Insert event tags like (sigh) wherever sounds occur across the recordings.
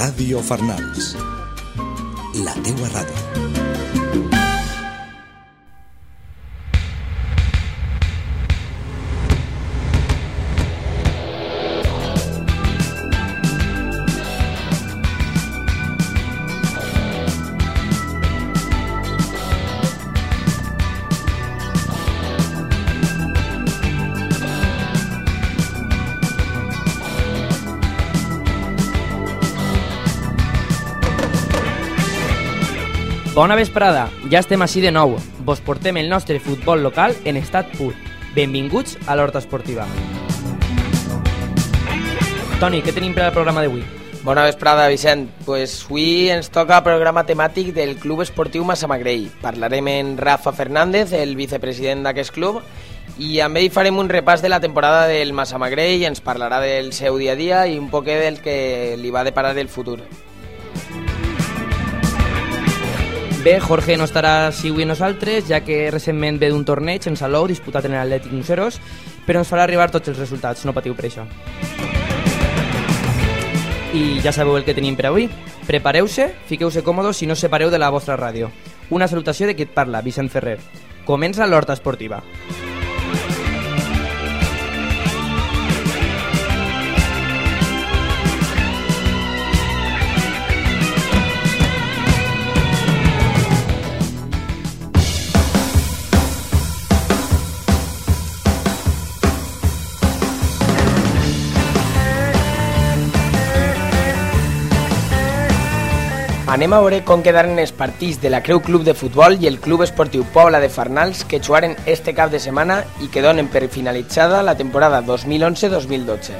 Ràdio Farnals. La teua ràdio. Bona vesprada, ja estem així de nou. Vos portem el nostre futbol local en estat pur. Benvinguts a l'Horta Esportiva. Toni, què tenim per al programa d'avui? Bona vesprada, Vicent. Pues avui ens toca programa temàtic del Club Esportiu Massamagrell. Parlarem en Rafa Fernández, el vicepresident d'aquest club, i amb ell farem un repàs de la temporada del Massamagrell, ens parlarà del seu dia a dia i un poquet del que li va deparar el futur. Bé, Jorge no estarà així avui nosaltres, ja que recentment ve d'un torneig en Salou disputat en l'Atlètic Museros, però ens farà arribar tots els resultats, no patiu per això. I ja sabeu el que tenim per avui. Prepareu-se, fiqueu-se còmodes i no separeu de la vostra ràdio. Una salutació de qui et parla, Vicent Ferrer. Comença l'Horta Esportiva. Anem a veure com quedaren els partits de la Creu Club de Futbol i el Club Esportiu Pobla de Farnals que jugaren este cap de setmana i que donen per finalitzada la temporada 2011-2012.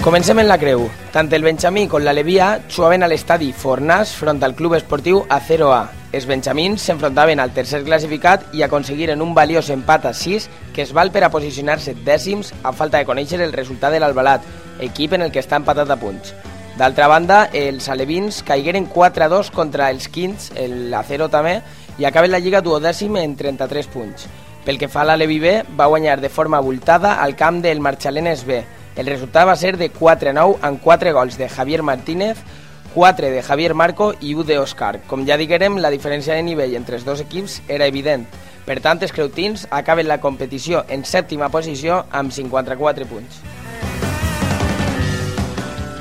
Comencem en la Creu. Tant el Benjamí com la Levia jugaven a l'estadi Fornàs front al Club Esportiu A0A. Els benjamins s'enfrontaven al tercer classificat i aconseguiren un valiós empat a 6 que es val per a posicionar-se dècims a falta de conèixer el resultat de l'Albalat, equip en el que està empatat a punts. D'altra banda, els alevins caigueren 4-2 contra els quints, el Acero també, i acaben la Lliga duodècim en 33 punts. Pel que fa a l'Alevi B, va guanyar de forma abultada al camp del Marxalenes B. El resultat va ser de 4-9 amb 4 gols de Javier Martínez, 4 de Javier Marco i 1 d'Òscar. Com ja diguérem, la diferència de nivell entre els dos equips era evident. Per tant, els creutins acaben la competició en sèptima posició amb 54 punts.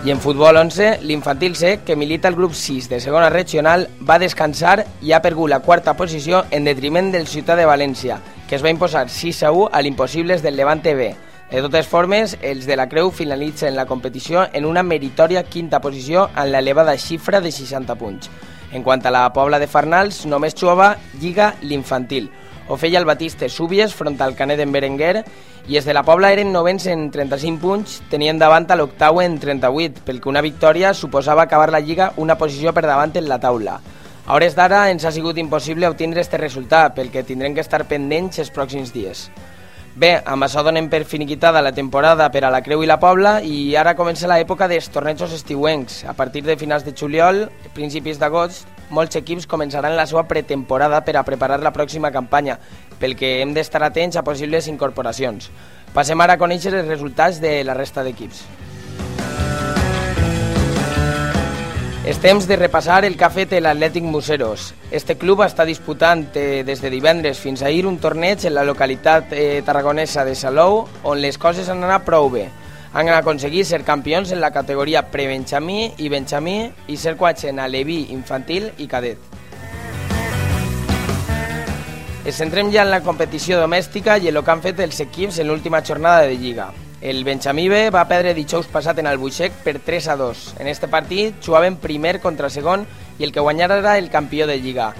I en futbol 11, l'infantil C, que milita el grup 6 de segona regional, va descansar i ha perdut la quarta posició en detriment del Ciutat de València, que es va imposar 6 a 1 a l'impossibles del Levante B. De totes formes, els de la Creu finalitzen la competició en una meritòria quinta posició en l'elevada xifra de 60 punts. En quant a la Pobla de Farnals, només jugava Lliga l'infantil. Ho feia el Batiste Súbies front al Canet en Berenguer i els de la Pobla eren novens en 35 punts, tenien davant a l'octau en 38, pel que una victòria suposava acabar la Lliga una posició per davant en la taula. A hores d'ara ens ha sigut impossible obtindre este resultat, pel que tindrem que estar pendents els pròxims dies. Bé, amb això donem per finiquitada la temporada per a la Creu i la Pobla i ara comença l'època dels tornejos estiuencs. A partir de finals de juliol, principis d'agost, molts equips començaran la seva pretemporada per a preparar la pròxima campanya, pel que hem d'estar atents a possibles incorporacions. Passem ara a conèixer els resultats de la resta d'equips. És temps de repassar el que ha fet l'Atlètic Museros. Este club està disputant eh, des de divendres fins ahir un torneig en la localitat eh, tarragonesa de Salou, on les coses han anat prou bé. Han aconseguit ser campions en la categoria pre-benjamí i benjamí i ser quats en aleví, infantil i cadet. Ens centrem ja en la competició domèstica i en el que han fet els equips en l'última jornada de Lliga. El Benjamí B va perdre dijous passat en Albuixec per 3 a 2. En este partit jugaven primer contra segon i el que guanyara era el campió de Lliga.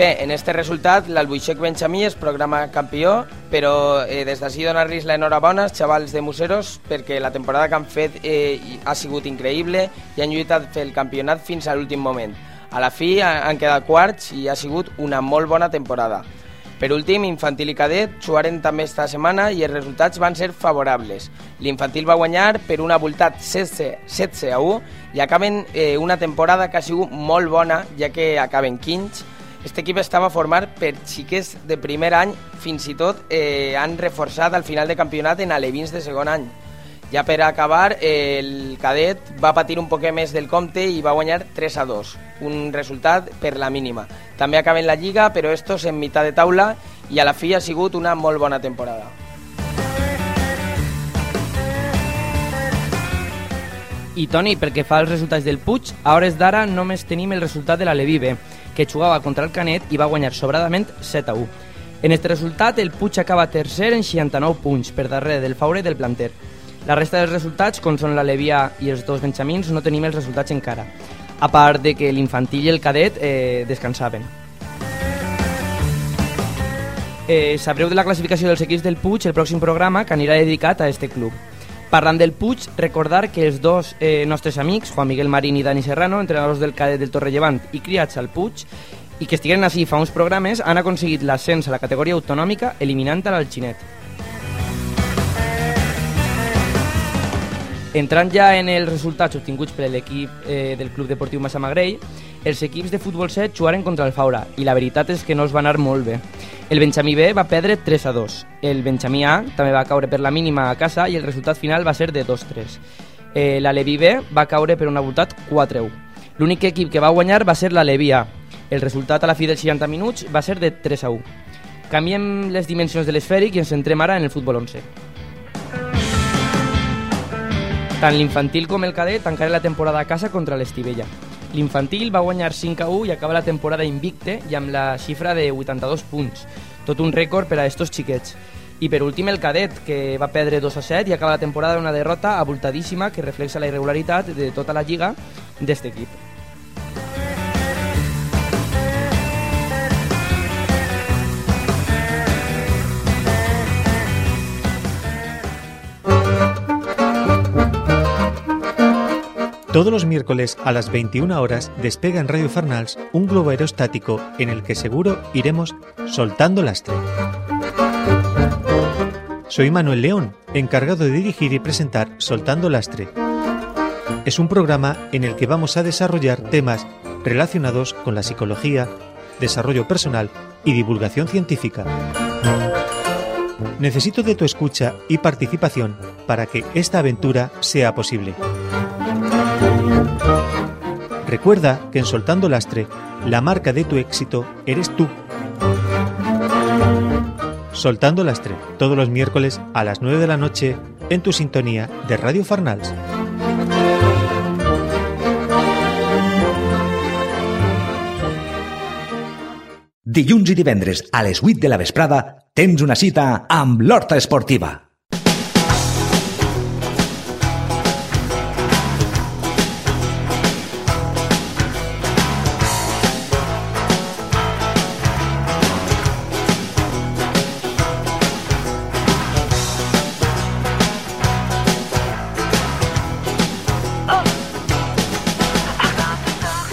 Bé, en este resultat l'Albuixec Benjamí es programa campió però eh, des d'ací donar-los l'enhorabona als xavals de Museros perquè la temporada que han fet eh, ha sigut increïble i han lluitat pel campionat fins a l'últim moment. A la fi han quedat quarts i ha sigut una molt bona temporada. Per últim, infantil i cadet jugaren també esta setmana i els resultats van ser favorables. L'infantil va guanyar per un abultat 16, 16 a 1 i acaben eh, una temporada que ha sigut molt bona, ja que acaben quints. Este equip estava format per xiquets de primer any, fins i tot eh, han reforçat al final de campionat en alevins de segon any. Ja per acabar, el cadet va patir un poc més del compte i va guanyar 3 a 2, un resultat per la mínima. També acaben la Lliga, però estos en mitad de taula i a la fi ha sigut una molt bona temporada. I Toni, pel que fa als resultats del Puig, a hores d'ara només tenim el resultat de la Levive, que jugava contra el Canet i va guanyar sobradament 7 a 1. En aquest resultat, el Puig acaba tercer en 69 punts, per darrere del Faure i del Planter. La resta dels resultats, com són la Levia i els dos Benjamins, no tenim els resultats encara, a part de que l'infantil i el cadet eh, descansaven. Eh, sabreu de la classificació dels equips del Puig el pròxim programa que anirà dedicat a este club. Parlant del Puig, recordar que els dos eh, nostres amics, Juan Miguel Marín i Dani Serrano, entrenadors del cadet del Torrellevant i criats al Puig, i que estiguen així fa uns programes, han aconseguit l'ascens a la categoria autonòmica eliminant a l'Alxinet. Entrant ja en els resultats obtinguts per l'equip eh, del Club Deportiu Massamagrell, els equips de futbol 7 jugaren contra el Faura i la veritat és que no es va anar molt bé. El Benjamí B va perdre 3 a 2. El Benjamí A també va caure per la mínima a casa i el resultat final va ser de 2-3. Eh, la Levi B va caure per un avortat 4 1. L'únic equip que va guanyar va ser la Levi A. El resultat a la fi dels 60 minuts va ser de 3 a 1. Canviem les dimensions de l'esfèric i ens centrem ara en el futbol 11. Tant l'infantil com el cadet tancaren la temporada a casa contra l'Estivella. L'infantil va guanyar 5 a 1 i acaba la temporada invicte i amb la xifra de 82 punts, tot un rècord per a estos xiquets. I per últim el cadet, que va perdre 2 a 7 i acaba la temporada una derrota abultadíssima que reflexa la irregularitat de tota la lliga d'este equip. Todos los miércoles a las 21 horas despega en Radio Farnals un globo aerostático en el que seguro iremos soltando lastre. Soy Manuel León, encargado de dirigir y presentar Soltando Lastre. Es un programa en el que vamos a desarrollar temas relacionados con la psicología, desarrollo personal y divulgación científica. Necesito de tu escucha y participación para que esta aventura sea posible. Recuerda que en Soltando Lastre, la marca de tu éxito eres tú. Soltando Lastre, todos los miércoles a las 9 de la noche en tu sintonía de Radio Farnals. Dilluns i divendres a les 8 de la vesprada tens una cita amb l'Horta Esportiva.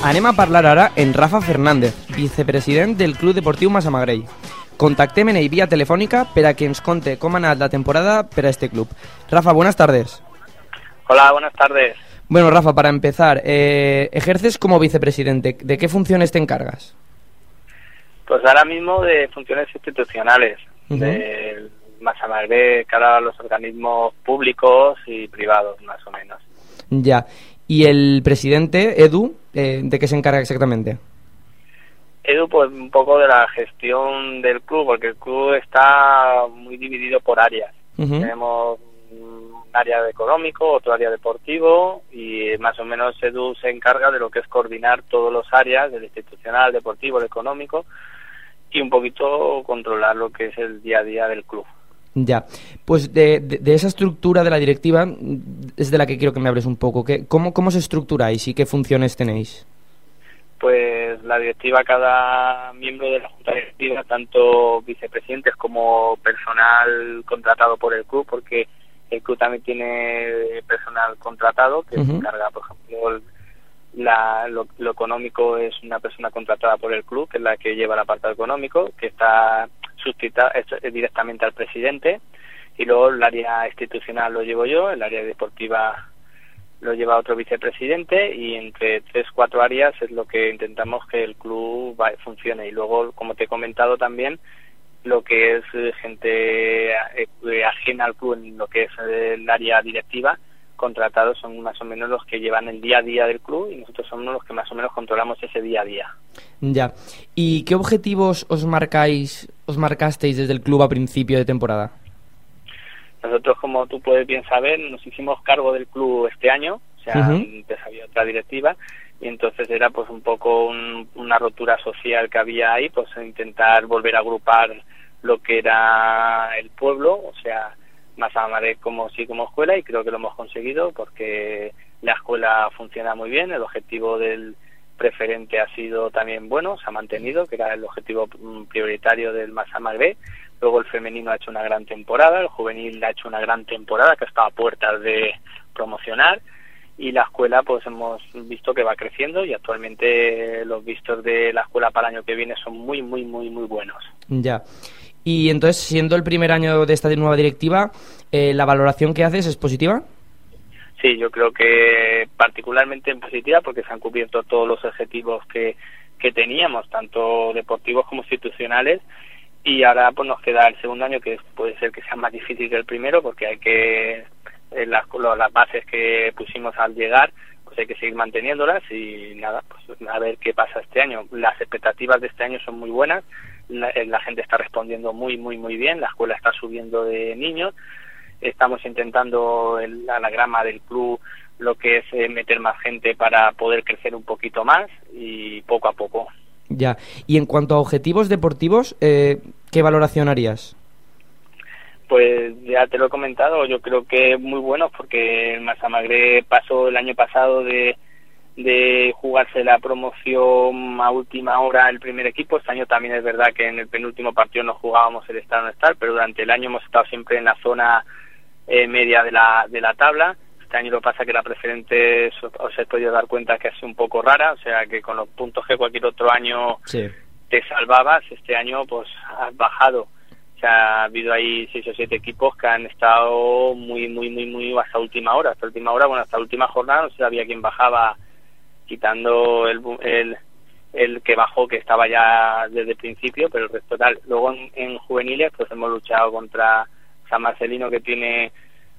Anem a parlar ara en Rafa Fernández, vicepresident del Club Deportiu Massamagrell. Contactem en ell vía telefònica per a que ens conte com ha anat la temporada per a este club. Rafa, buenas tardes. Hola, buenas tardes. Bueno, Rafa, para empezar, eh, ejerces como vicepresidente. ¿De qué funciones te encargas? Pues ahora mismo de funciones institucionales, Ujú. del Massamagrell, cara a los organismos públicos y privados, más o menos. Ya. ¿Y el presidente, Edu, eh, de qué se encarga exactamente? Edu, pues un poco de la gestión del club, porque el club está muy dividido por áreas. Tenemos un área de económico, otro área deportivo y más o menos Edu se encarga de lo que es coordinar todos los áreas, del institucional, deportivo, el económico y un poquito controlar lo que es el día a día del club. Ya. Pues de, de- de esa estructura de la directiva mm, es de la que quiero que me hables un poco. ¿Qué, cómo, ¿Cómo se estructuráis y qué funciones tenéis? Pues la directiva, cada miembro de la junta directiva, tanto vicepresidentes como personal contratado por el club, porque el club también tiene personal contratado que se encarga, por ejemplo, la, lo, económico es una persona contratada por el club, que es la que lleva la parte económico, que está suscrita directamente al presidente, y luego el área institucional lo llevo yo, el área deportiva lo lleva otro vicepresidente y entre tres cuatro áreas es lo que intentamos que el club funcione y luego como te he comentado también lo que es gente eh, ajena al club en lo que es el área directiva contratados son más o menos los que llevan el día a día del club y nosotros somos los que más o menos controlamos ese día a día. Ya. ¿Y qué objetivos os marcáis, os marcasteis desde el club a principio de temporada? Nosotros, como tú puedes bien saber, nos hicimos cargo del club este año, o sea, antes había otra directiva y entonces era pues un poco una rotura social que había ahí, pues intentar volver a agrupar lo que era el pueblo, o sea, más amaré como sí como escuela y creo que lo hemos conseguido porque la escuela funciona muy bien, el objetivo del preferente ha sido también bueno, se ha mantenido, que era el objetivo mm, prioritario del Massa Magre. Luego el femenino ha hecho una gran temporada, el juvenil ha hecho una gran temporada que está a puertas de promocionar y la escuela pues hemos visto que va creciendo y actualmente los vistos de la escuela para el año que viene son muy muy muy muy buenos. Ya. Y entonces, siendo el primer año de esta nueva directiva, eh, ¿la valoración que haces es positiva? Sí, yo creo que particularmente en positiva porque se han cubierto todos los objetivos que, que teníamos, tanto deportivos como institucionales, y ahora pues nos queda el segundo año que puede ser que sea más difícil que el primero porque hay que eh, las, las bases que pusimos al llegar pues hay que seguir manteniéndolas y nada pues a ver qué pasa este año. Las expectativas de este año son muy buenas eh, la, gente está respondiendo muy, muy, muy bien, la escuela está subiendo de niños, estamos intentando el anagrama del club lo que es eh, meter más gente para poder crecer un poquito más y poco a poco. Ya, y en cuanto a objetivos deportivos, eh, ¿qué valoración harías? Pues ya te lo he comentado, yo creo que muy buenos porque el Masamagre pasó el año pasado de de jugarse la promoción a última hora el primer equipo. Este año también es verdad que en el penúltimo partido no jugábamos el estar no estar, pero durante el año hemos estado siempre en la zona eh, media de la, de la tabla. Este año lo pasa que la preferente os he podido dar cuenta que es un poco rara, o sea que con los puntos que cualquier otro año te salvabas, este año pues has bajado. O sea, ha habido ahí seis o siete equipos que han estado muy, muy, muy, muy hasta última hora. Hasta última hora, bueno, hasta última jornada no se sabía quién bajaba quitando el, el, el que bajó, que estaba ya desde el principio, pero el resto tal. Luego en, juveniles pues hemos luchado contra San Marcelino, que tiene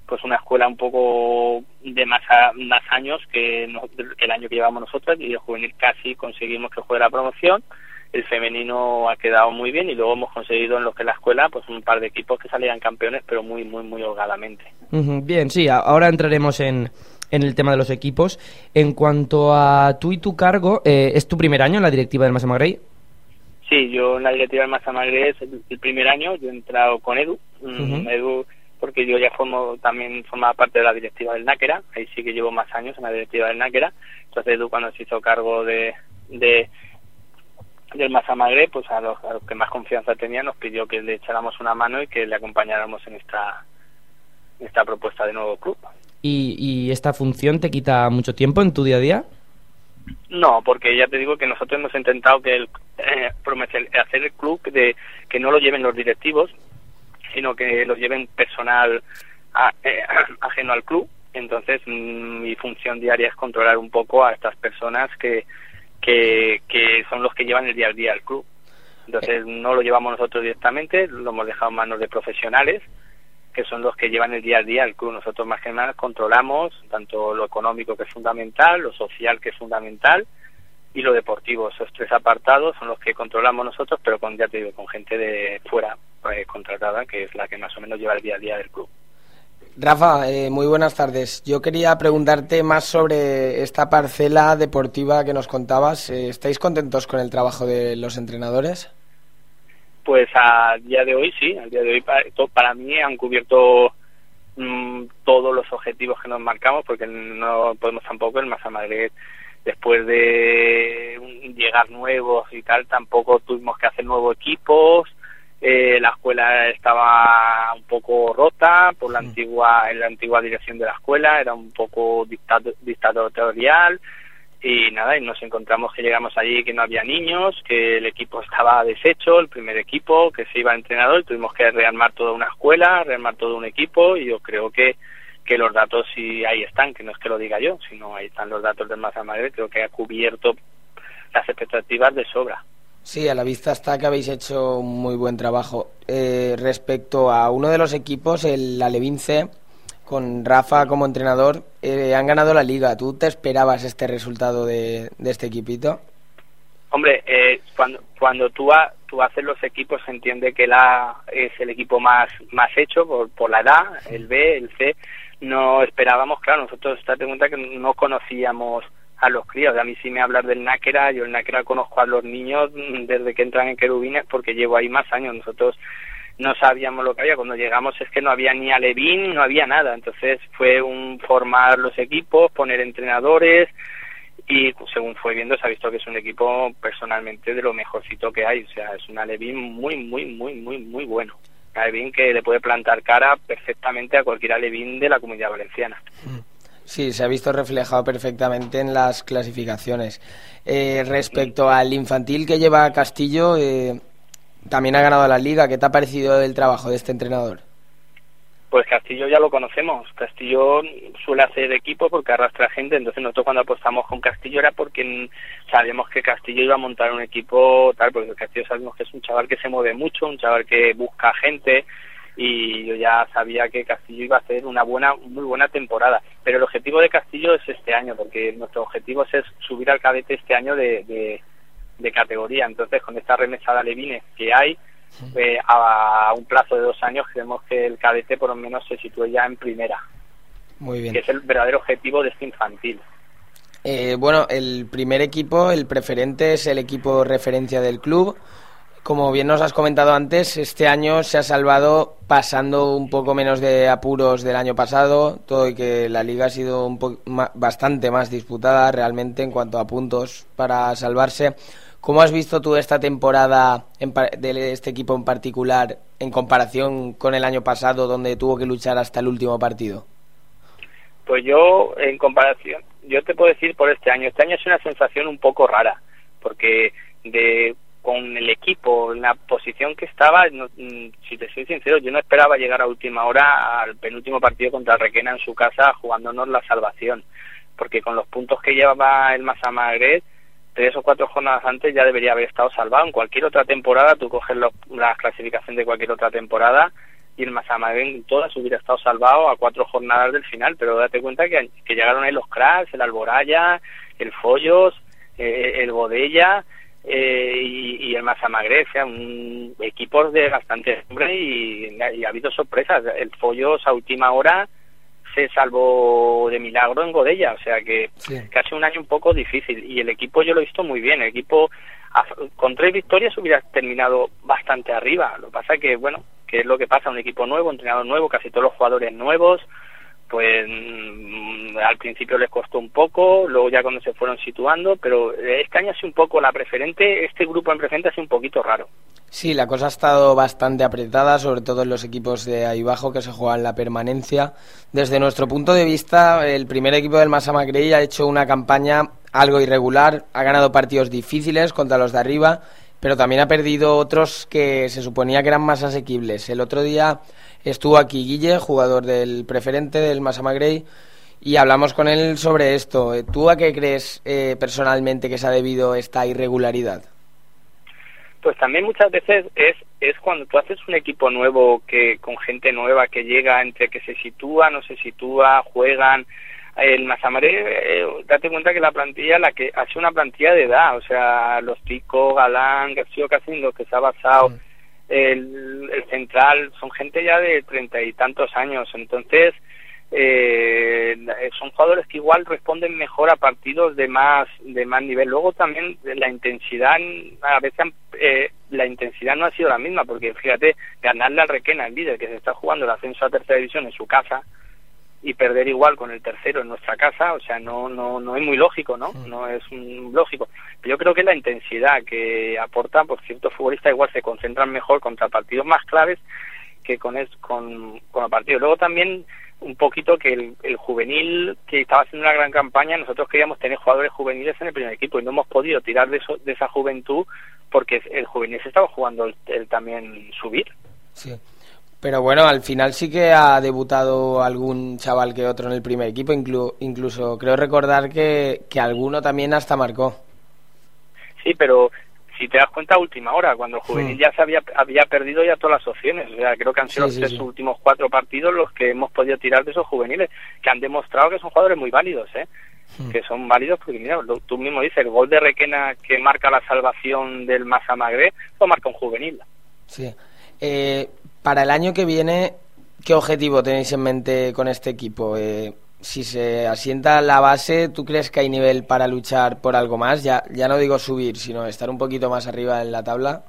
pues una escuela un poco de más, más años que, el año que llevamos nosotros y el juvenil casi conseguimos que juegue la promoción el femenino ha quedado muy bien y luego hemos conseguido en lo que es la escuela pues un par de equipos que salían campeones pero muy muy muy holgadamente bien sí ahora entraremos en, en el tema de los equipos. En cuanto a tú y tu cargo, eh, ¿es tu primer año en la directiva del Massama Grey? Sí, yo en la directiva del es el, primer año, yo he entrado con Edu, mm, Edu porque yo ya formo también formaba parte de la directiva del Náquera, ahí sí que llevo más años en la directiva del Náquera, entonces Edu cuando se hizo cargo de, de del Masamagre, pues a los, a los que más confianza tenía nos pidió que le echáramos una mano y que le acompañáramos en esta, en esta propuesta de nuevo club. ¿Y, esta función te quita mucho tiempo en tu día a día? No, porque ya te digo que nosotros hemos intentado que el, eh, hacer el club de que no lo lleven los directivos, sino que lo lleven personal eh, (clears throat) ajeno al club. Entonces, mm, mi función diaria es controlar un poco a estas personas que, que, que son los que llevan el día a día al club. Entonces, no lo llevamos nosotros directamente, lo hemos dejado en manos de profesionales que son los que llevan el día a día el club. Nosotros más que nada controlamos tanto lo económico que es fundamental, lo social que es fundamental y lo deportivo. Esos tres apartados son los que controlamos nosotros, pero con, ya te digo, con gente de fuera eh, contratada, que es la que más o menos lleva el día a día del club. Rafa, eh, muy buenas tardes. Yo quería preguntarte más sobre esta parcela deportiva que nos contabas. Eh, ¿Estáis contentos con el trabajo de los entrenadores? Pues a día de hoy sí, al día de hoy para, mí han cubierto mm, todos los objetivos que nos marcamos, porque no podemos tampoco, el Massa Madrid después de llegar nuevos y tal, tampoco tuvimos que hacer nuevos equipos. Eh, la escuela estaba un poco rota por la antigua en la antigua dirección de la escuela era un poco dictatorial y nada y nos encontramos que llegamos allí que no había niños que el equipo estaba deshecho el primer equipo que se iba entrenador y tuvimos que rearmar toda una escuela rearmar todo un equipo y yo creo que que los datos sí ahí están, que no es que lo diga yo, sino ahí están los datos del Maza Madrid, creo que ha cubierto las expectativas de sobra. Sí, a la vista está que habéis hecho un muy buen trabajo. Eh, respecto a uno de los equipos, el Alevín C, con Rafa como entrenador, eh, han ganado la liga. ¿Tú te esperabas este resultado de, este equipito? Hombre, eh, cuando, cuando tú, tú haces los equipos se entiende que el A es el equipo más, más hecho por, por la edad, el B, el C no esperábamos, claro, nosotros date cuenta que no conocíamos a los críos. A mí sí me hablar del náquera, yo el náquera conozco a los niños desde que entran en querubines porque llevo ahí más años. Nosotros no sabíamos lo que había. Cuando llegamos es que no había ni alevín, no había nada. Entonces fue un formar los equipos, poner entrenadores y según fue viendo se ha visto que es un equipo personalmente de lo mejorcito que hay. O sea, es un alevín muy, muy, muy, muy, muy bueno. Alevín que le puede plantar cara perfectamente a cualquier alevín de la comunidad valenciana. Sí, se ha visto reflejado perfectamente en las clasificaciones. Eh, respecto al infantil que lleva Castillo, eh, también ha ganado la liga. ¿Qué te ha parecido el trabajo de este entrenador? Pues Castillo ya lo conocemos. Castillo suele hacer equipo porque arrastra gente. Entonces nosotros cuando apostamos con Castillo era porque sabíamos que Castillo iba a montar un equipo tal, porque Castillo sabemos que es un chaval que se mueve mucho, un chaval que busca gente y yo ya sabía que Castillo iba a hacer una buena, muy buena temporada. Pero el objetivo de Castillo es este año, porque nuestro objetivo es subir al cadete este año de, de, categoría. Entonces, con esta remesa de alevines que hay, eh, a un plazo de dos años queremos que el cadete por lo menos se sitúe ya en primera. Muy bien. Que es el verdadero objetivo de este infantil. Eh, bueno, el primer equipo, el preferente, es el equipo referencia del club. Como bien nos has comentado antes, este año se ha salvado pasando un poco menos de apuros del año pasado, todo y que la liga ha sido un bastante más disputada realmente en cuanto a puntos para salvarse. ¿Cómo has visto tú esta temporada de este equipo en particular en comparación con el año pasado, donde tuvo que luchar hasta el último partido? Pues yo, en comparación, yo te puedo decir por este año. Este año es una sensación un poco rara, porque de con el equipo, en la posición que estaba, mm, si te soy sincero, yo no esperaba llegar a última hora al penúltimo partido contra Requena en su casa jugándonos la salvación, porque con los puntos que llevaba el Masamagret, tres o cuatro jornadas antes ya debería haber estado salvado. En cualquier otra temporada, tú coges la clasificación de cualquier otra temporada y el Masamagret en todas hubiera estado salvado a cuatro jornadas del final, pero date cuenta que, llegaron ahí los cracks, el Alboraya, el Follos, eh, el Bodella eh, y, el Masamagre, o sea, un, equipos de bastante nombre y, ha habido sorpresas. El Follos a última hora se salvó de milagro en Godella, o sea que casi un año un poco difícil. Y el equipo yo lo he visto muy bien, el equipo con tres victorias hubiera terminado bastante arriba, lo que pasa que bueno, que es lo que pasa, un equipo nuevo, un entrenador nuevo, casi todos los jugadores nuevos, pues mm, al principio les costó un poco, luego ya cuando se fueron situando, pero este año ha sido un poco la preferente, este grupo en preferente ha sido un poquito raro. Sí, la cosa ha estado bastante apretada, sobre todo en los equipos de ahí abajo que se juegan la permanencia. Desde nuestro punto de vista, el primer equipo del Massa ha hecho una campaña algo irregular, ha ganado partidos difíciles contra los de arriba, pero también ha perdido otros que se suponía que eran más asequibles. El otro día estuvo aquí Guille, jugador del preferente del Massa Grey, y hablamos con él sobre esto. ¿Tú a qué crees eh, personalmente que se ha debido esta irregularidad? Pues también muchas veces es es cuando tú haces un equipo nuevo que con gente nueva que llega entre que se sitúa no se sitúa juegan el Mazamaré, eh, date cuenta que la plantilla la que ha sido una plantilla de edad o sea los Tico Galán García casi en lo que se ha basado mm. el, el central son gente ya de treinta y tantos años entonces eh, son jugadores que igual responden mejor a partidos de más de más nivel luego también la intensidad a veces eh, la intensidad no ha sido la misma porque fíjate ganarle al Requena el líder que se está jugando el ascenso a tercera división en su casa y perder igual con el tercero en nuestra casa, o sea, no no no es muy lógico, ¿no? Mm. No es un- lógico. Yo creo que la intensidad que aportan, por ciertos futbolistas igual se concentran mejor contra partidos más claves que con es, con, con el partido. Luego también un poquito que el, el juvenil que estaba haciendo una gran campaña, nosotros queríamos tener jugadores juveniles en el primer equipo y no hemos podido tirar de, eso, de esa juventud porque el juvenil se estaba jugando el, el también subir. Sí. Pero bueno, al final sí que ha debutado algún chaval que otro en el primer equipo, inclu- incluso creo recordar que, que alguno también hasta marcó. Sí, pero si te das cuenta a última hora, cuando el juvenil ya se había, había perdido ya todas las opciones. O sea, creo que han sido Sí, los tres últimos cuatro partidos los que hemos podido tirar de esos juveniles, que han demostrado que son jugadores muy válidos, ¿eh? Hmm. que son válidos porque mira, lo- tú mismo dices, el gol de Requena que marca la salvación del Massa Magré, lo marca un juvenil. Sí. Eh, para el año que viene, ¿qué objetivo tenéis en mente con este equipo? Eh, si se asienta la base, ¿tú crees que hay nivel para luchar por algo más? Ya, ya no digo subir, sino estar un poquito más arriba en la tabla.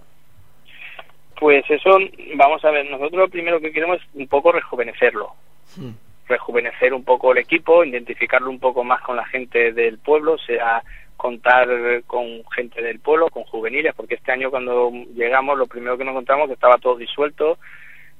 Pues eso, vamos a ver, nosotros lo primero que queremos es un poco rejuvenecerlo. Hmm. rejuvenecer un poco el equipo, identificarlo un poco más con la gente del pueblo, sea contar con gente del pueblo, con juveniles, porque este año cuando llegamos lo primero que nos encontramos que estaba todo disuelto,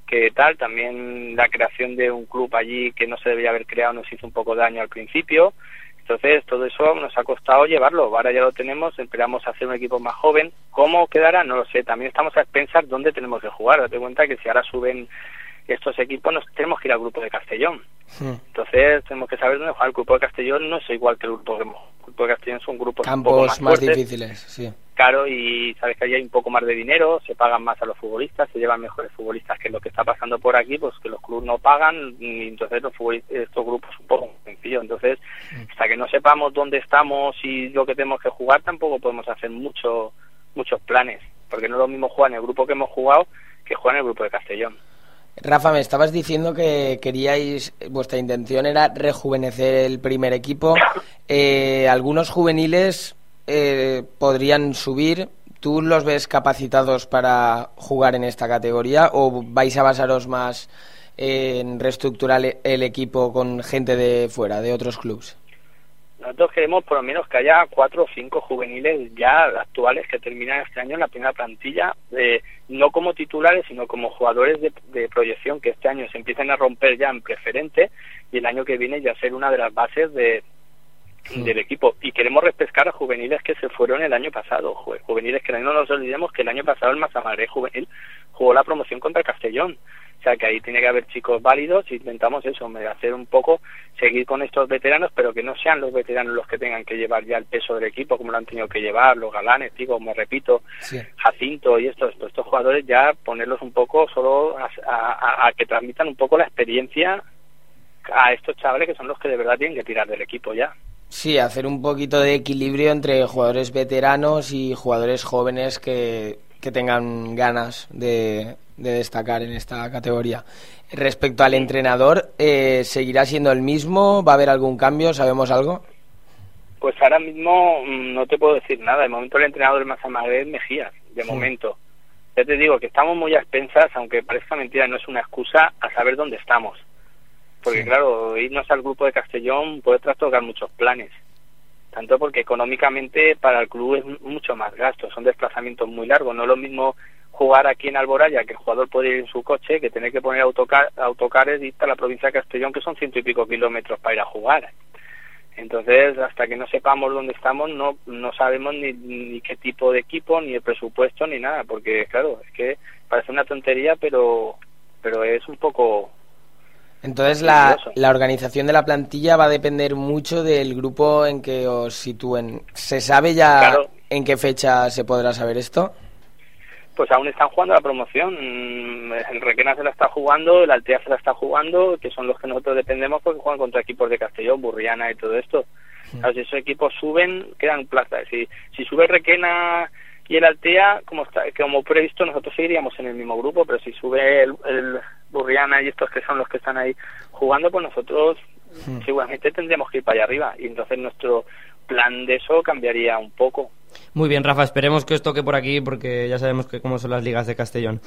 que tal, también la creación de un club allí que no se debía haber creado nos hizo un poco daño al principio, entonces todo eso nos ha costado llevarlo, ahora ya lo tenemos, esperamos hacer un equipo más joven, ¿cómo quedará? No lo sé, también estamos a pensar dónde tenemos que jugar, date cuenta que si ahora suben estos equipos nos tenemos que ir al grupo de Castellón, entonces tenemos que saber dónde jugar. El grupo de Castellón no es igual que el grupo de el grupo de Castellón son grupos un poco Campos más, difíciles, sí. caro y sabes que allí hay un poco más de dinero, se pagan más a los futbolistas, se llevan mejores futbolistas que lo que está pasando por aquí, pues que los clubes no pagan y entonces los estos grupos un poco sencillo. Entonces, hasta que no sepamos dónde estamos y lo que tenemos que jugar, tampoco podemos hacer mucho muchos planes, porque no es lo mismo jugar en el grupo que hemos jugado que jugar en el grupo de Castellón. Rafa, me estabas diciendo que queríais, vuestra intención era rejuvenecer el primer equipo. (coughs) Eh, algunos juveniles eh, podrían subir. ¿Tú los ves capacitados para jugar en esta categoría o vais a basaros más en reestructurar el- el equipo con gente de fuera, de otros clubes? Nosotros queremos por lo menos que haya cuatro o cinco juveniles ya actuales que terminan este año en la primera plantilla, eh, no como titulares, sino como jugadores de, de proyección que este año se empiecen a romper ya en preferente y el año que viene ya ser una de las bases de, del equipo. Y queremos repescar a juveniles que se fueron el año pasado, ju- juveniles que no nos olvidemos que el año pasado el Mazamaré juvenil jugó la promoción contra el Castellón. O sea que ahí tiene que haber chicos válidos y intentamos eso, hacer un poco, seguir con estos veteranos, pero que no sean los veteranos los que tengan que llevar ya el peso del equipo, como lo han tenido que llevar, los galanes, digo, me repito, Sí. Jacinto y estos, estos, estos jugadores, ya ponerlos un poco solo a, a- a que transmitan un poco la experiencia a estos chavales que son los que de verdad tienen que tirar del equipo ya. Sí, hacer un poquito de equilibrio entre jugadores veteranos y jugadores jóvenes que, que tengan ganas de, de destacar en esta categoría. Respecto al entrenador, eh, ¿seguirá siendo el mismo? ¿Va a haber algún cambio? ¿Sabemos algo? Pues ahora mismo mm, no te puedo decir nada. De momento el entrenador del Mazamagré es Mejías, de Sí. momento. Ya te digo que estamos muy a expensas, aunque parezca mentira, no es una excusa a saber dónde estamos. Porque Sí. claro, irnos al grupo de Castellón puede trastocar muchos planes. Tanto porque económicamente para el club es mucho más gasto, son desplazamientos muy largos. No es lo mismo jugar aquí en Alboraya, que el jugador puede ir en su coche, que tener que poner autocar, autocares y irte a la provincia de Castellón, que son ciento y pico kilómetros para ir a jugar. Entonces, hasta que no sepamos dónde estamos, no, no sabemos ni, ni qué tipo de equipo, ni el presupuesto, ni nada, porque claro, es que parece una tontería, pero, pero es un poco... Entonces, la, la organización de la plantilla va a depender mucho del grupo en que os sitúen. ¿Se sabe ya Claro. en qué fecha se podrá saber esto? Pues aún están jugando la promoción. Mm, El Requena se la está jugando, el Altea se la está jugando, que son los que nosotros dependemos porque juegan contra equipos de Castellón, Burriana y todo esto. Claro, si esos equipos suben, quedan plazas. Si, si sube el Requena y el Altea, como está, como previsto, nosotros seguiríamos en el mismo grupo, pero si sube el, el Burriana y estos que son los que están ahí jugando, pues nosotros seguramente tendríamos que ir para allá arriba. Y entonces nuestro plan de eso cambiaría un poco. Muy bien, Rafa, esperemos que os toque por aquí porque ya sabemos que cómo son las ligas de Castellón.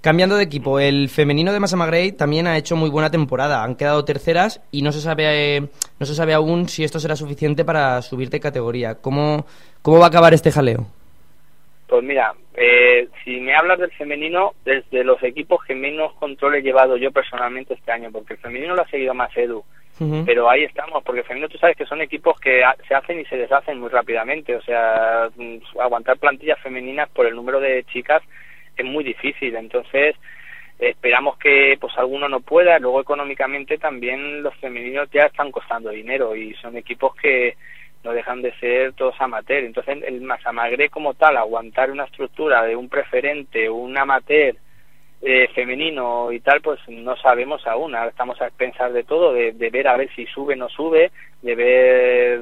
Cambiando de equipo, el femenino de Massamagrey también ha hecho muy buena temporada. Han quedado terceras y no se sabe, eh, no se sabe aún si esto será suficiente para subir de categoría. ¿Cómo, cómo va a acabar este jaleo? Pues mira, eh, si me hablas del femenino, desde los equipos que menos control he llevado yo personalmente este año, porque el femenino lo ha seguido más Edu, pero ahí estamos, porque femenino tú sabes que son equipos que se hacen y se deshacen muy rápidamente, o sea, mm, aguantar plantillas femeninas por el número de chicas es muy difícil, entonces esperamos que pues alguno no pueda, luego económicamente también los femeninos ya están costando dinero y son equipos que no dejan de ser todos amateur. Entonces, el Masamagre como tal, aguantar una estructura de un preferente, un amateur eh, femenino y tal, pues no sabemos aún. Estamos a pensar de todo, de, ver a ver si sube o no sube, de ver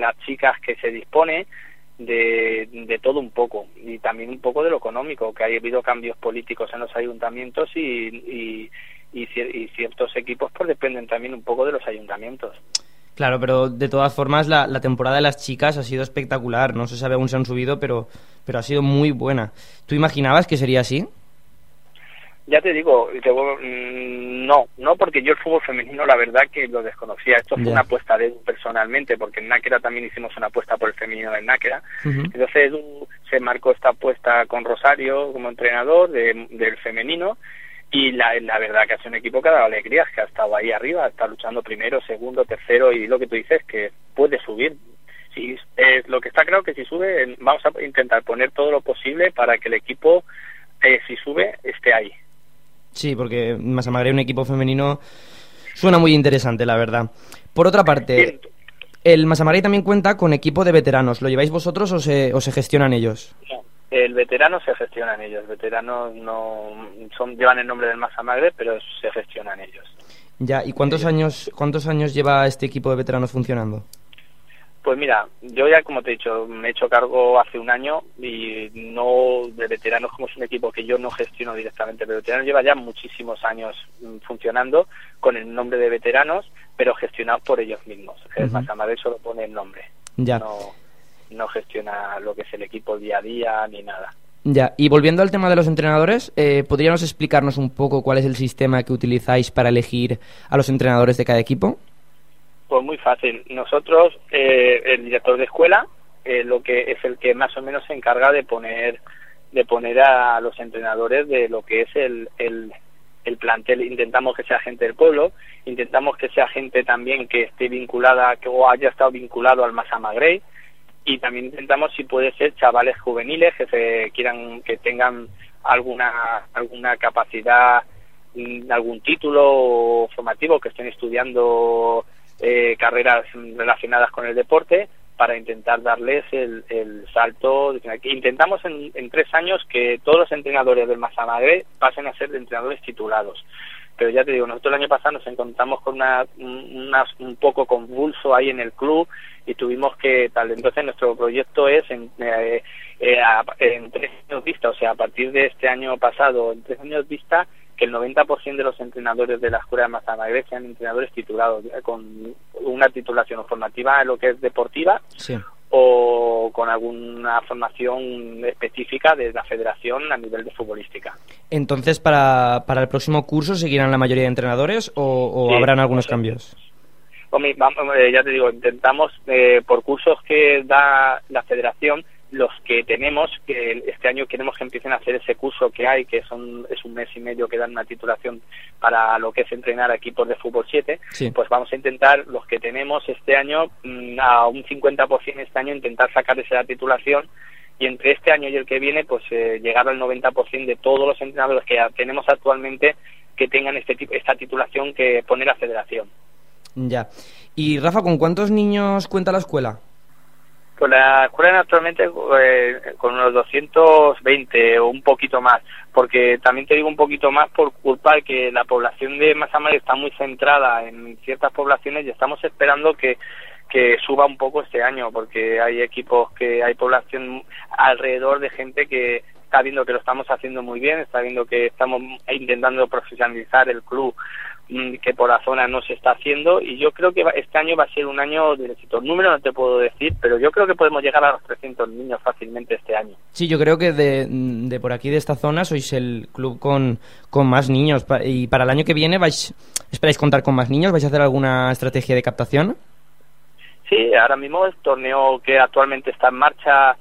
las chicas que se dispone, de, de todo un poco y también un poco de lo económico, que ha habido cambios políticos en los ayuntamientos y, y, y, ciertos equipos pues dependen también un poco de los ayuntamientos. Claro, pero de todas formas la, la, temporada de las chicas ha sido espectacular. No se sabe aún si han subido, pero, pero ha sido muy buena. ¿Tú imaginabas que sería así? Ya te digo, mm, no, no porque yo el fútbol femenino la verdad que lo desconocía. Esto fue una apuesta de Edu personalmente, porque en Náquera también hicimos una apuesta por el femenino en Náquera. Entonces Edu se marcó esta apuesta con Rosario como entrenador del femenino y la, la verdad que ha sido un equipo que ha dado alegrías, que ha estado ahí arriba, está luchando primero, segundo, tercero y lo que tú dices que puede subir. Si, eh, lo que está claro que si sube vamos a intentar poner todo lo posible para que el equipo, eh, si sube, esté ahí. Sí, porque Masamagre, un equipo femenino, suena muy interesante, la verdad. Por otra parte, el Masamagre también cuenta con equipo de veteranos. ¿Lo lleváis vosotros o se, o se gestionan ellos? No el veterano se gestionan ellos, veteranos no son llevan el nombre del Masa Magre, pero se gestionan ellos. Ya, ¿y cuántos años cuántos años lleva este equipo de veteranos funcionando? Pues mira, yo ya como te he dicho, me he hecho cargo hace un año y no de veteranos como es un equipo que yo no gestiono directamente, pero veteranos lleva ya muchísimos años mm, funcionando con el nombre de veteranos, pero gestionados por ellos mismos. El Masa Magre solo pone el nombre. Ya no gestiona lo que es el equipo día a día ni nada. Ya, y volviendo al tema de los entrenadores, eh, ¿podríamos explicarnos un poco cuál es el sistema que utilizáis para elegir a los entrenadores de cada equipo? Pues muy fácil. Nosotros, eh, el director de escuela, eh, lo que es el que más o menos se encarga de poner de poner a los entrenadores de lo que es el, el, el plantel. Intentamos que sea gente del pueblo, intentamos que sea gente también que esté vinculada, que o haya estado vinculado al Masama Grey, y también intentamos si puede ser chavales juveniles que se quieran que tengan alguna alguna capacidad mm, algún título formativo que estén estudiando eh, carreras relacionadas con el deporte para intentar darles el, el salto. Intentamos en, tres años que todos los entrenadores del Masamadre pasen a ser entrenadores titulados pero ya te digo, nosotros el año pasado nos encontramos con una, un poco convulso ahí en el club y tuvimos que tal entonces nuestro proyecto es en, eh, eh, en tres años vista o sea a partir de este año pasado en tres años vista que el 90% de los entrenadores de la escuela de Mazamagre sean entrenadores titulados con una titulación formativa en lo que es deportiva sí o con alguna formación específica de la federación a nivel de futbolística. Entonces, para, para el próximo curso, ¿seguirán la mayoría de entrenadores o, habrán algunos cambios? Eh, ya te digo, intentamos eh, por cursos que da la federación los que tenemos, que este año queremos que empiecen a hacer ese curso que hay, que son es un mes y medio que dan una titulación para lo que es entrenar equipos de fútbol 7, pues vamos a intentar los que tenemos este año mm, a un 50% este año intentar sacar esa titulación y entre este año y el que viene pues eh, llegar al 90% de todos los entrenadores que tenemos actualmente que tengan este esta titulación que pone la federación. Ya. Y Rafa, ¿con cuántos niños cuenta la escuela? Pues la escuela actualmente eh, con unos 220 o un poquito más, porque también te digo un poquito más por culpa de que la población de Masamar está muy centrada en ciertas poblaciones y estamos esperando que, que suba un poco este año, porque hay equipos que hay población alrededor de gente que está viendo que lo estamos haciendo muy bien, está viendo que estamos intentando profesionalizar el club que por la zona no se está haciendo y yo creo que este año va a ser un año de éxito. Número no te puedo decir, pero yo creo que podemos llegar a los 300 niños fácilmente este año. Sí, yo creo que de, de por aquí, de esta zona, sois el club con, con más niños. Y para el año que viene, vais ¿esperáis contar con más niños? ¿Vais a hacer alguna estrategia de captación? Sí, ahora mismo el torneo que actualmente está en marcha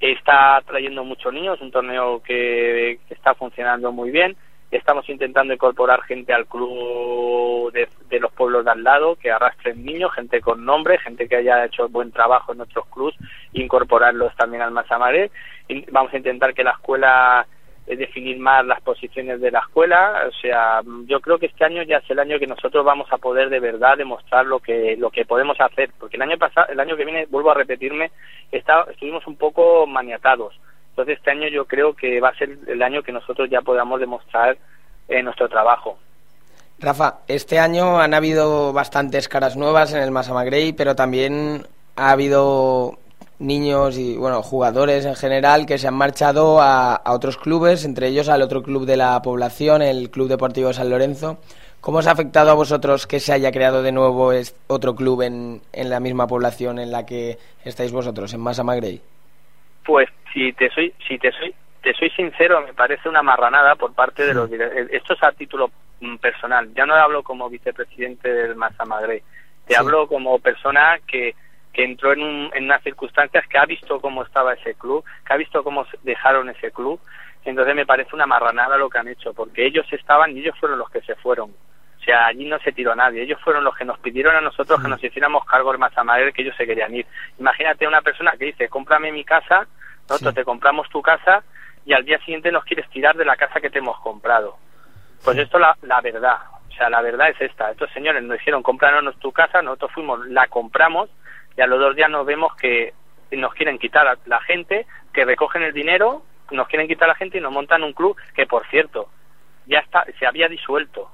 está trayendo muchos niños, un torneo que, está funcionando muy bien. Estamos intentando incorporar gente al club de, los pueblos de al lado, que arrastren niños, gente con nombre, gente que haya hecho buen trabajo en otros clubs, incorporarlos también al Masamaré. Vamos a intentar que la escuela definir más las posiciones de la escuela. O sea, yo creo que este año ya es el año que nosotros vamos a poder de verdad demostrar lo que lo que podemos hacer, porque el año pasado, el año que viene, vuelvo a repetirme, está, estuvimos un poco maniatados. Entonces este año yo creo que va a ser el año que nosotros ya podamos demostrar eh, nuestro trabajo. Rafa, este año han habido bastantes caras nuevas en el Masamagrey, pero también ha habido niños y bueno jugadores en general que se han marchado a, otros clubes, entre ellos al otro club de la población, el Club Deportivo San Lorenzo. ¿Cómo os ha afectado a vosotros que se haya creado de nuevo otro club en, en la misma población en la que estáis vosotros, en Massa Magrey? Pues si te soy, si te soy, te soy sincero, me parece una marranada por parte de los esto es a título mm, personal. Ya no hablo como vicepresidente del Massa Magrey, te hablo como persona que que entró en, un, en unas circunstancias que ha visto cómo estaba ese club, que ha visto cómo dejaron ese club. Entonces me parece una marranada lo que han hecho, porque ellos estaban y ellos fueron los que se fueron. O sea, allí no se tiró nadie. Ellos fueron los que nos pidieron a nosotros que nos hiciéramos cargo del Mazamadre que ellos se querían ir. Imagínate una persona que dice, cómprame mi casa, nosotros te compramos tu casa y al día siguiente nos quieres tirar de la casa que te hemos comprado. Pues esto la, la verdad. O sea, la verdad es esta. Estos señores nos dijeron, cómpranos tu casa, nosotros fuimos, la compramos y a los dos días nos vemos que nos quieren quitar a la gente, que recogen el dinero, nos quieren quitar a la gente y nos montan un club que, por cierto, ya está, se había disuelto.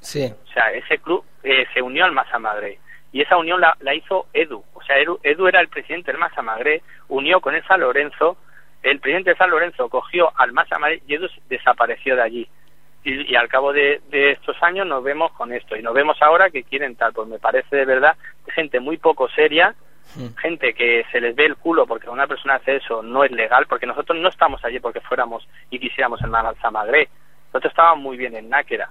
Sí. O sea, ese club eh, se unió al Massa Madre y esa unión la, hizo Edu. O sea, Edu, era el presidente del Massa Madre, unió con el San Lorenzo, el presidente de San Lorenzo cogió al Massa Madre y Edu desapareció de allí. Y, al cabo de, de, estos años nos vemos con esto y nos vemos ahora que quieren tal, pues me parece de verdad gente muy poco seria, gente que se les ve el culo porque una persona hace eso no es legal, porque nosotros no estamos allí porque fuéramos y quisiéramos el Manalzamagré, nosotros estábamos muy bien en Náquera.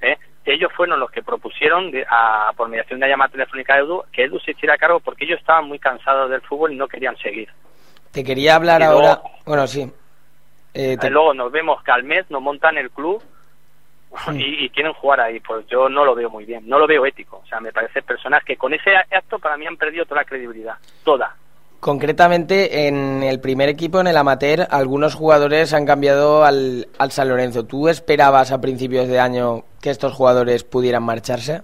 ¿eh? Ellos fueron los que propusieron, a, por mediación de la llamada telefónica de Edu, que Edu se hiciera cargo porque ellos estaban muy cansados del fútbol y no querían seguir. Te quería hablar ahora, bueno, sí, eh, Luego nos vemos que al mes nos montan el club (laughs) y, quieren jugar ahí. Pues yo no lo veo muy bien, no lo veo ético. O sea, me parece personas que con ese acto para mí han perdido toda la credibilidad, toda. Concretamente, en el primer equipo, en el amateur, algunos jugadores han cambiado al, al San Lorenzo. ¿Tú esperabas a principios de año que estos jugadores pudieran marcharse?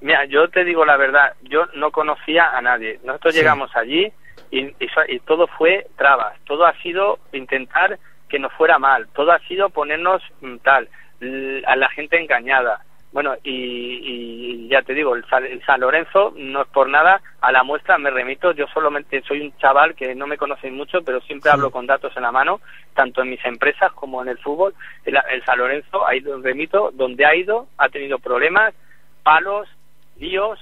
Mira, yo te digo la verdad, yo no conocía a nadie. Nosotros llegamos allí, y, todo fue trabas, todo ha sido intentar que nos fuera mal, todo ha sido ponernos mm, tal, a la gente engañada. Bueno, y, ya te digo, el, San Lorenzo no es por nada, a la muestra me remito, yo solamente soy un chaval que no me conocen mucho, pero siempre hablo con datos en la mano, tanto en mis empresas como en el fútbol. El, San Lorenzo, ahí lo remito, donde ha ido, ha tenido problemas, palos, líos,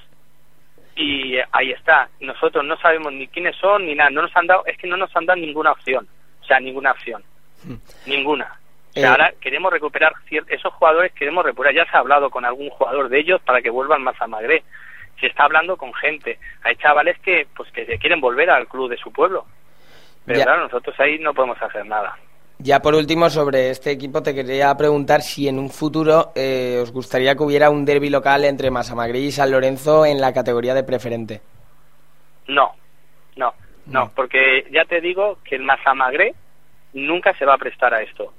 y ahí está. Nosotros no sabemos ni quiénes son ni nada. No nos han dado, es que no nos han dado ninguna opción. O sea, ninguna opción. Hmm. Ninguna. O sea, eh. ahora queremos recuperar esos jugadores, queremos recuperar. Ya se ha hablado con algún jugador de ellos para que vuelvan más a Magré. Se está hablando con gente. Hay chavales que, pues, que se quieren volver al club de su pueblo. Pero claro, nosotros ahí no podemos hacer nada. Ya por último, sobre este equipo te quería preguntar si en un futuro eh, os gustaría que hubiera un derby local entre Masamagrí y San Lorenzo en la categoría de preferente. No, no, no, porque ya te digo que el Masamagré nunca se va a prestar a esto.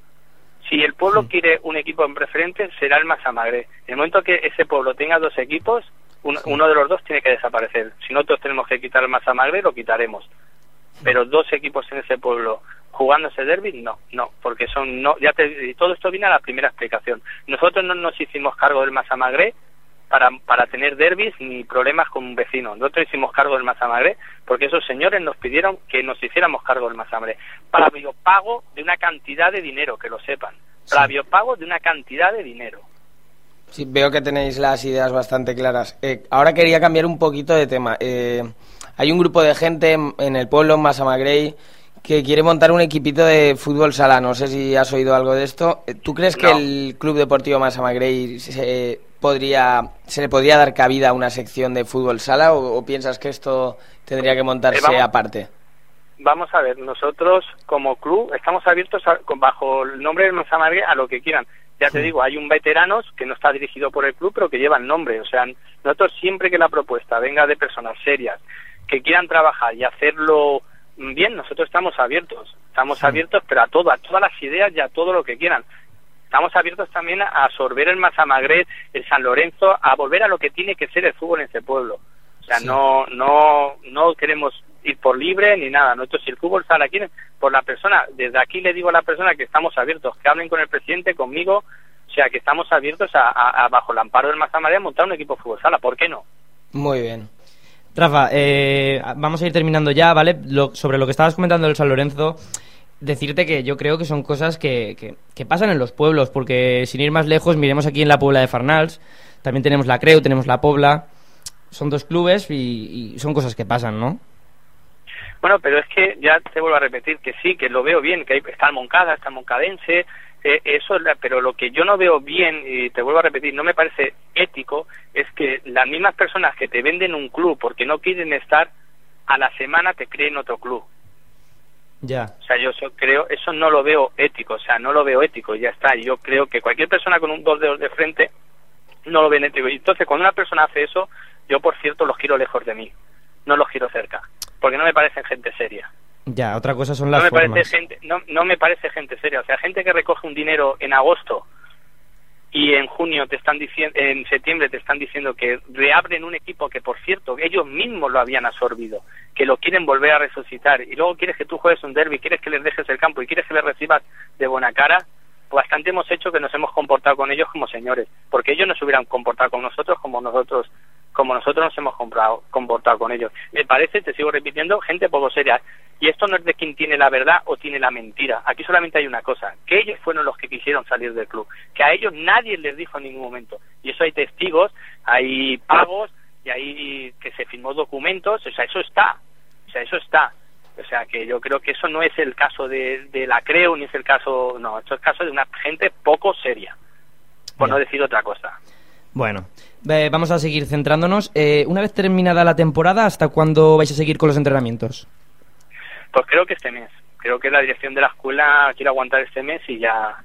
Si el pueblo quiere un equipo en preferente, será el Masamagré. En el momento que ese pueblo tenga dos equipos, uno de los dos tiene que desaparecer. Si nosotros tenemos que quitar el Masamagré, lo quitaremos. Pero dos equipos en ese pueblo jugando ese derby, no, no, porque son, no, ya te, todo esto viene a la primera explicación. Nosotros no nos hicimos cargo del Masamagré para, para tener derbis ni problemas con un vecino. Nosotros hicimos cargo del Masamagré porque esos señores nos pidieron que nos hiciéramos cargo del Masamagré. Para biopago de una cantidad de dinero, que lo sepan. Para biopago de una cantidad de dinero. Sí, veo que tenéis las ideas bastante claras. Eh, ahora quería cambiar un poquito de tema. Eh, hay un grupo de gente en el pueblo, en Massamagrey, que quiere montar un equipito de fútbol sala. No sé si has oído algo de esto. Eh, ¿Tú crees que el Club Deportivo Massamagrey se, podría, se le podría dar cabida a una sección de fútbol sala o, piensas que esto tendría que montarse aparte? Vamos a ver, nosotros como club estamos abiertos bajo el nombre de Massamagrey a lo que quieran ya te digo, hay un veteranos que no está dirigido por el club, pero que lleva el nombre. O sea, nosotros siempre que la propuesta venga de personas serias, que quieran trabajar y hacerlo bien, nosotros estamos abiertos. Estamos abiertos, pero a todo, a todas las ideas y a todo lo que quieran. Estamos abiertos también a absorber el Mazamagret, el San Lorenzo, a volver a lo que tiene que ser el fútbol en ese pueblo. O sea, no, no, no queremos ir por libre ni nada. Nosotros, si el fútbol sala quiere, por la persona, desde aquí le digo a la persona que estamos abiertos, que hablen con el presidente, conmigo, o sea, que estamos abiertos a, bajo el amparo del Mazamaría, a montar un equipo de fútbol sala. ¿Por qué no? Muy bien. Rafa, eh, vamos a ir terminando ya, ¿vale? sobre lo que estabas comentando del San Lorenzo, decirte que yo creo que son cosas que, que, pasan en los pueblos, porque sin ir más lejos, miremos aquí en la Puebla de Farnals, también tenemos la Creu, tenemos la Pobla, son dos clubes y, son cosas que pasan, ¿no? Bueno, pero es que ya te vuelvo a repetir que sí, que lo veo bien, que está el Moncada, está el Moncadense, eh, eso, pero lo que yo no veo bien, y te vuelvo a repetir, no me parece ético, es que las mismas personas que te venden un club porque no quieren estar, a la semana te creen otro club. Ya. O sea, yo creo, eso no lo veo ético, o sea, no lo veo ético, ya está. Yo creo que cualquier persona con un dos dedos de frente no lo ve ético. Y entonces, cuando una persona hace eso, yo, por cierto, los quiero lejos de mí, no los quiero cerca porque no me parecen gente seria. Ya, otra cosa son las no me formas. Parece gente, no, no me parece gente seria. O sea, gente que recoge un dinero en agosto y en junio te están diciendo, en septiembre te están diciendo que reabren un equipo que, por cierto, ellos mismos lo habían absorbido, que lo quieren volver a resucitar y luego quieres que tú juegues un derby, quieres que les dejes el campo y quieres que les recibas de buena cara, bastante hemos hecho que nos hemos comportado con ellos como señores, porque ellos no se hubieran comportado con nosotros como nosotros como nosotros nos hemos comprado, comportado con ellos. Me parece, te sigo repitiendo, gente poco seria. Y esto no es de quien tiene la verdad o tiene la mentira. Aquí solamente hay una cosa, que ellos fueron los que quisieron salir del club, que a ellos nadie les dijo en ningún momento. Y eso hay testigos, hay pagos y hay que se firmó documentos, o sea, eso está. O sea, eso está. O sea, que yo creo que eso no es el caso de, de la Creo, ni es el caso, no, esto es el caso de una gente poco seria, por no decir otra cosa. Bueno, vamos a seguir centrándonos. Eh, una vez terminada la temporada, ¿hasta cuándo vais a seguir con los entrenamientos? Pues creo que este mes. Creo que la dirección de la escuela quiere aguantar este mes y ya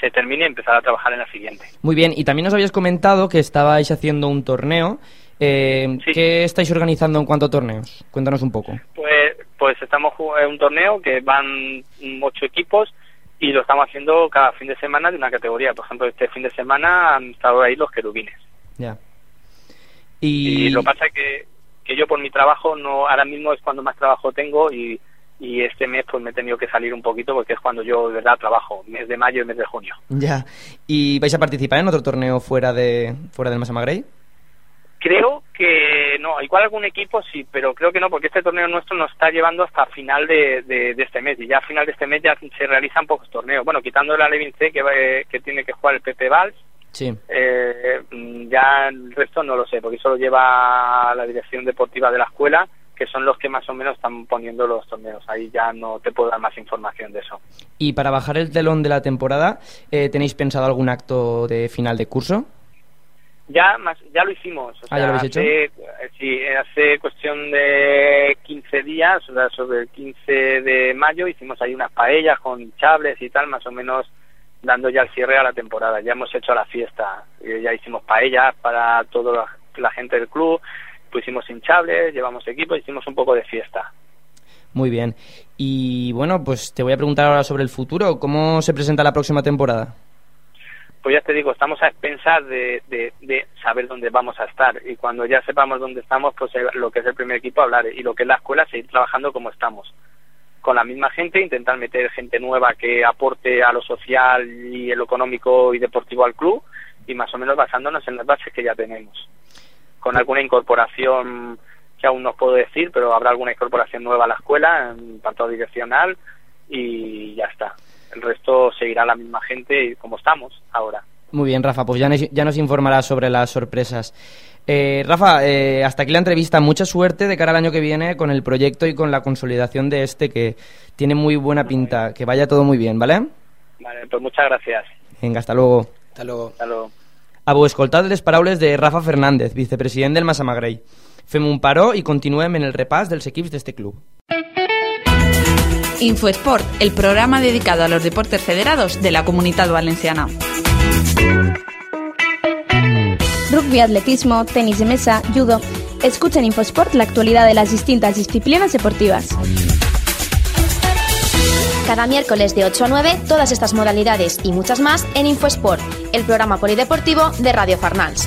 se termine y empezar a trabajar en la siguiente. Muy bien, y también nos habías comentado que estabais haciendo un torneo. Eh, ¿Qué estáis organizando en cuanto a torneos? Cuéntanos un poco. Pues, pues estamos en un torneo que van ocho equipos y lo estamos haciendo cada fin de semana de una categoría. Por ejemplo, este fin de semana han estado ahí los querubines. Ya. Y... lo pasa que, que yo por mi trabajo, no ahora mismo es cuando más trabajo tengo y, y este mes pues me he tenido que salir un poquito porque es cuando yo de verdad trabajo, mes de mayo y mes de junio. Ya. ¿Y vais a participar en otro torneo fuera de fuera del Massamagrey? Creo que no, igual algún equipo sí, pero creo que no, porque este torneo nuestro nos está llevando hasta final de, de, este mes y ya a final de este mes ya se realizan pocos torneos. Bueno, quitando la Levin C que, que tiene que jugar el Pepe Valls, sí. Eh, ya el resto no lo sé, porque solo lleva la dirección deportiva de la escuela, que son los que más o menos están poniendo los torneos. Ahí ya no te puedo dar más información de eso. Y para bajar el telón de la temporada, eh, ¿tenéis pensado algún acto de final de curso? Ya, más, ya lo hicimos. O ah, ¿ya lo habéis hace, hecho? Sí, hace cuestión de 15 días, o sea, sobre el 15 de mayo, hicimos ahí unas paellas con chables y tal, más o menos dando ya el cierre a la temporada. Ya hemos hecho la fiesta, ya hicimos paellas para toda la, gente del club, pusimos hinchables, llevamos equipo, hicimos un poco de fiesta. Muy bien. Y bueno, pues te voy a preguntar ahora sobre el futuro. ¿Cómo se presenta la próxima temporada? pues ya te digo, estamos a expensas de, de, saber dónde vamos a estar y cuando ya sepamos dónde estamos, pues eh, lo que es el primer equipo hablar y lo que es la escuela seguir trabajando como estamos con la misma gente, intentar meter gente nueva que aporte a lo social y lo económico y deportivo al club y más o menos basándonos en las bases que ya tenemos. Con alguna incorporación que aún no puedo decir, pero habrá alguna incorporación nueva a la escuela en cuanto a direccional y ya está el resto seguirá la misma gente como estamos ahora. Muy bien, Rafa, pues ya nos, ya nos informarás sobre las sorpresas. Eh, Rafa, eh, hasta aquí la entrevista. Mucha suerte de cara al año que viene con el proyecto y con la consolidación de este que tiene muy buena pinta. Que vaya todo muy bien, ¿vale? Vale, pues muchas gracias. Venga, hasta luego. Hasta luego. Hasta luego. A escoltat les paraules de Rafa Fernández, vicepresident del Massamagrell. Fem un paró i continuem en el repàs dels equips d'este club. Infosport, el programa dedicado a los deportes federados de la Comunidad Valenciana. Rugby, atletismo, tenis de mesa, judo. Escucha en Infosport la actualidad de las distintas disciplinas deportivas. Cada miércoles de 8 a 9, todas estas modalidades y muchas más en Infosport, el programa polideportivo de Radio Farnals.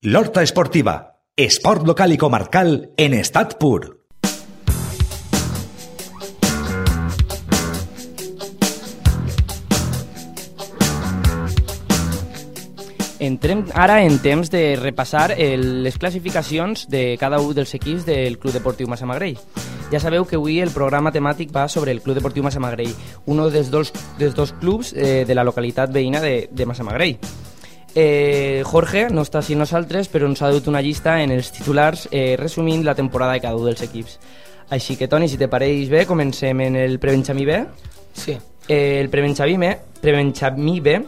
L'Horta Esportiva, esport local i comarcal en estat pur. Entrem ara en temps de repassar el, les classificacions de cada un dels equips del Club Deportiu Massamagrell. Ja sabeu que avui el programa temàtic va sobre el Club Deportiu Massamagrell, un dels dos, dels dos clubs eh, de la localitat veïna de, de Massamagrell. Eh, Jorge no està així nosaltres, però ens ha dut una llista en els titulars eh, resumint la temporada de cada un dels equips. Així que, Toni, si te pareix bé, comencem en el Prebenjamí B. Sí. Eh, el Prebenjamí B, Prebenjamí B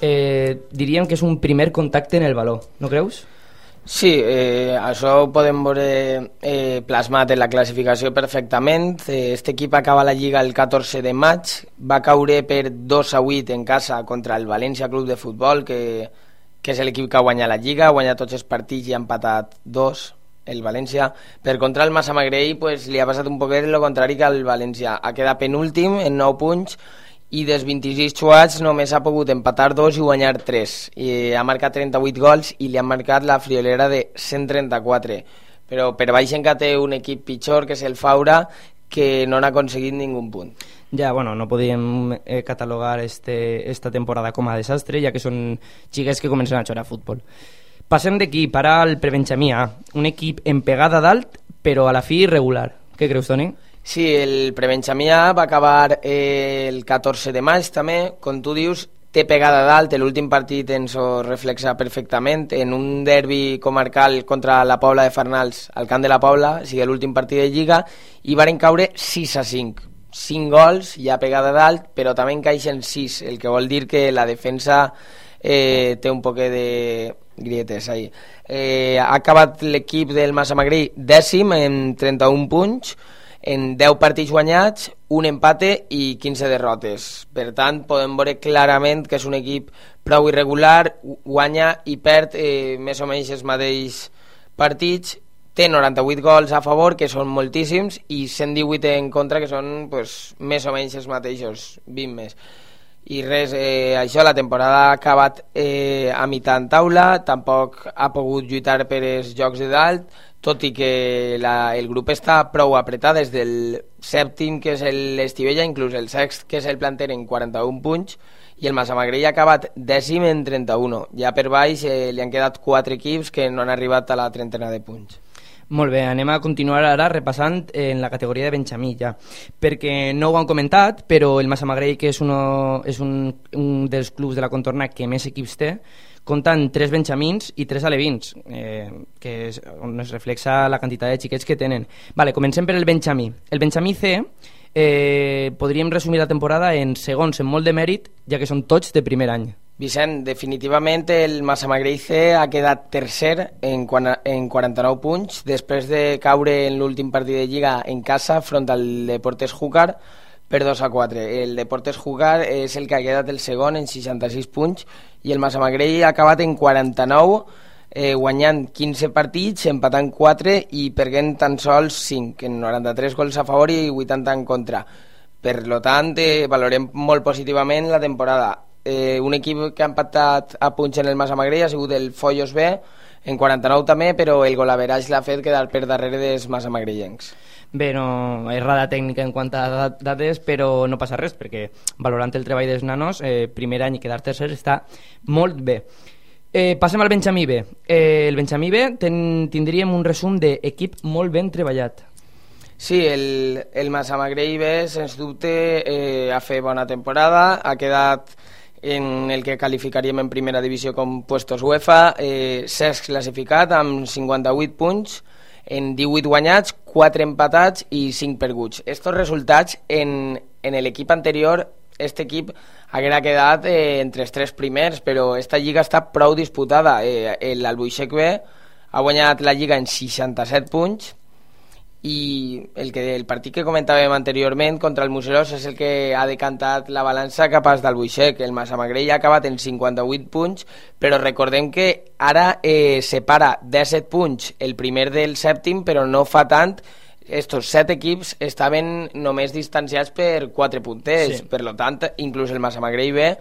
eh, diríem que és un primer contacte en el valor, no creus? Sí, eh, això ho podem veure eh, plasmat en la classificació perfectament. Eh, este equip acaba la Lliga el 14 de maig, va caure per 2 a 8 en casa contra el València Club de Futbol, que, que és l'equip que ha guanyat la Lliga, ha guanyat tots els partits i ha empatat dos, el València. Per contra el Massamagrell pues, li ha passat un poquet el contrari que el València. Ha quedat penúltim en 9 punts i dels 26 jugats només ha pogut empatar dos i guanyar 3 i ha marcat 38 gols i li han marcat la friolera de 134 però per baix encara té un equip pitjor que és el Faura que no n'ha aconseguit ningú punt ja, bueno, no podíem eh, catalogar este, esta temporada com a desastre, ja que són xiques que comencen a jugar a futbol. Passem d'equip ara al Prebenjamí A, un equip en pegada dalt, però a la fi irregular. Què creus, Toni? Sí, el Prebenjamià va acabar eh, el 14 de maig també, com tu dius, té pegada dalt, l'últim partit ens ho reflexa perfectament, en un derbi comarcal contra la Pobla de Farnals al camp de la Pobla, o sigui, l'últim partit de Lliga, i varen caure 6 a 5. 5 gols, ja pegada dalt, però també encaixen 6, el que vol dir que la defensa eh, té un poc de grietes ahí. Eh, ha acabat l'equip del Massamagrell dècim en 31 punts, en 10 partits guanyats, un empate i 15 derrotes. Per tant, podem veure clarament que és un equip prou irregular, guanya i perd eh, més o menys els mateixos partits, té 98 gols a favor, que són moltíssims, i 118 en contra, que són pues, més o menys els mateixos, 20 més. I res, eh, això la temporada ha acabat eh, a mitjà en taula, tampoc ha pogut lluitar per els jocs de dalt, tot i que la, el grup està prou apretat des del sèptim, que és l'Estivella, inclús el sext, que és el planter, en 41 punts, i el Massamagrell ha acabat dècim en 31. Ja per baix eh, li han quedat quatre equips que no han arribat a la trentena de punts. Molt bé, anem a continuar ara repassant en la categoria de Benjamí ja, perquè no ho han comentat, però el Massamagrell, que és, uno, és un, un dels clubs de la contorna que més equips té, compten tres benjamins i tres alevins, eh, que és on es reflexa la quantitat de xiquets que tenen. Vale, comencem per el benjamí. El benjamí C eh, podríem resumir la temporada en segons en molt de mèrit, ja que són tots de primer any. Vicent, definitivament el Massamagrell C ha quedat tercer en, en 49 punts després de caure en l'últim partit de Lliga en casa front al Deportes Júcar per 2 a 4. El Deportes Jugar és el que ha quedat el segon en 66 punts i el Massamagrell ha acabat en 49 eh, guanyant 15 partits, empatant 4 i perdent tan sols 5, en 93 gols a favor i 80 en contra. Per lo tant, eh, valorem molt positivament la temporada. Eh, un equip que ha empatat a punts en el Massamagrell ha sigut el Follos B, en 49 també, però el golaveratge l'ha fet quedar per darrere dels massamagrillencs. Bé, no, errada tècnica en quant a dades, però no passa res, perquè valorant el treball dels nanos, eh, primer any i quedar tercer està molt bé. Eh, passem al Benjamí B. Eh, el Benjamí B ten, tindríem un resum d'equip molt ben treballat. Sí, el, el Massamagrell B, sens dubte, eh, ha fet bona temporada, ha quedat en el que qualificaríem en primera divisió com puestos UEFA, eh, s'ha classificat amb 58 punts, en 18 guanyats, 4 empatats i 5 perguts. Estos resultats en, en l'equip anterior, este equip haguera quedat eh, entre els tres primers, però esta lliga està prou disputada. Eh, L'Albuixec B ha guanyat la lliga en 67 punts, i el, que, el partit que comentàvem anteriorment contra el Museros és el que ha decantat la balança cap als del Buixec. El Massamagrell ha acabat en 58 punts, però recordem que ara eh, separa 17 punts el primer del sèptim, però no fa tant estos set equips estaven només distanciats per 4 punters, sí. per lo tant, inclús el Massamagrell B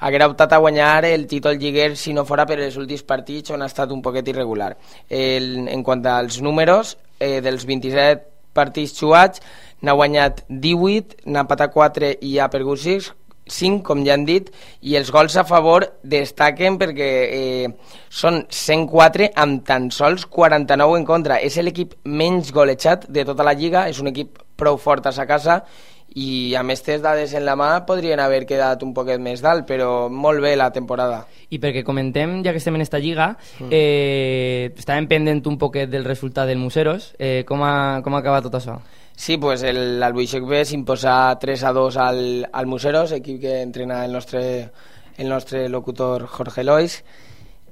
haguera optat a guanyar el títol lliguer si no fora per els últims partits on ha estat un poquet irregular. El, en quant als números, eh, dels 27 partits jugats, n'ha guanyat 18, n'ha empatat 4 i ha perdut 6, 5, com ja han dit, i els gols a favor destaquen perquè eh, són 104 amb tan sols 49 en contra. És l'equip menys golejat de tota la lliga, és un equip prou fort a sa casa i amb aquestes dades en la mà podrien haver quedat un poquet més dalt, però molt bé la temporada. I perquè comentem, ja que estem en esta lliga, mm. eh, estàvem pendent un poquet del resultat del Museros, eh, com, ha, com ha acabat tot això? Sí, pues l'Albuixec B s'imposa 3 a 2 al, al Museros, equip que entrena el nostre, el nostre locutor Jorge Lois,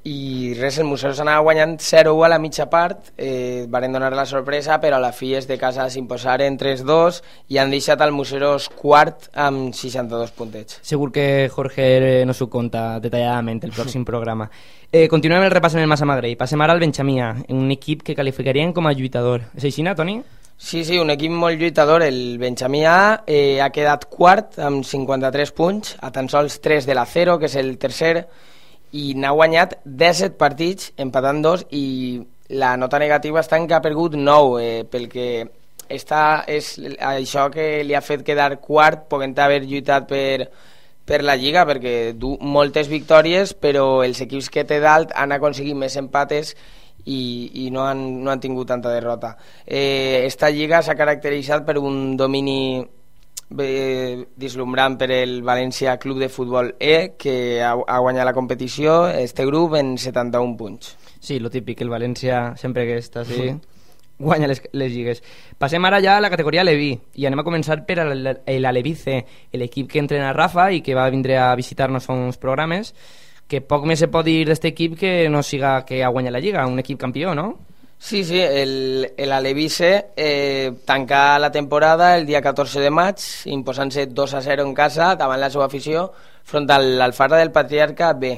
i res, el museu s'anava guanyant 0-1 a la mitja part, eh, varen donar la sorpresa, però a la fi és de casa s'imposaren 3-2 i han deixat el Museros quart amb 62 puntets. Segur que Jorge no s'ho conta detalladament el pròxim (laughs) programa. Eh, continuem el repàs en el Massamagrell. Passem ara al Benxamia, un equip que qualificarien com a lluitador. És així, Toni? Sí, sí, un equip molt lluitador. El Benjamí eh, ha quedat quart amb 53 punts, a tan sols 3 de la 0, que és el tercer, i n'ha guanyat 17 partits, empatant dos, i la nota negativa està en que ha perdut 9, eh, pel que està, és això que li ha fet quedar quart, poguent haver lluitat per, per la Lliga, perquè du moltes victòries, però els equips que té dalt han aconseguit més empates i, i no, han, no han tingut tanta derrota. Eh, esta Lliga s'ha caracteritzat per un domini deslumbrant per el València Club de Futbol E, que ha, ha guanyat la competició, este grup, en 71 punts. Sí, lo típic, el València sempre que està així guanya les, les lligues. Passem ara ja a la categoria Leví i anem a començar per l'Aleví C, l'equip que entrena Rafa i que va vindre a visitar-nos uns programes que poc més se pot dir d'aquest equip que no siga que ha guanyat la Lliga, un equip campió, no? Sí, sí, el, el Alevice eh, tanca la temporada el dia 14 de maig, imposant-se 2 a 0 en casa davant la seva afició front a l'Alfara del Patriarca B.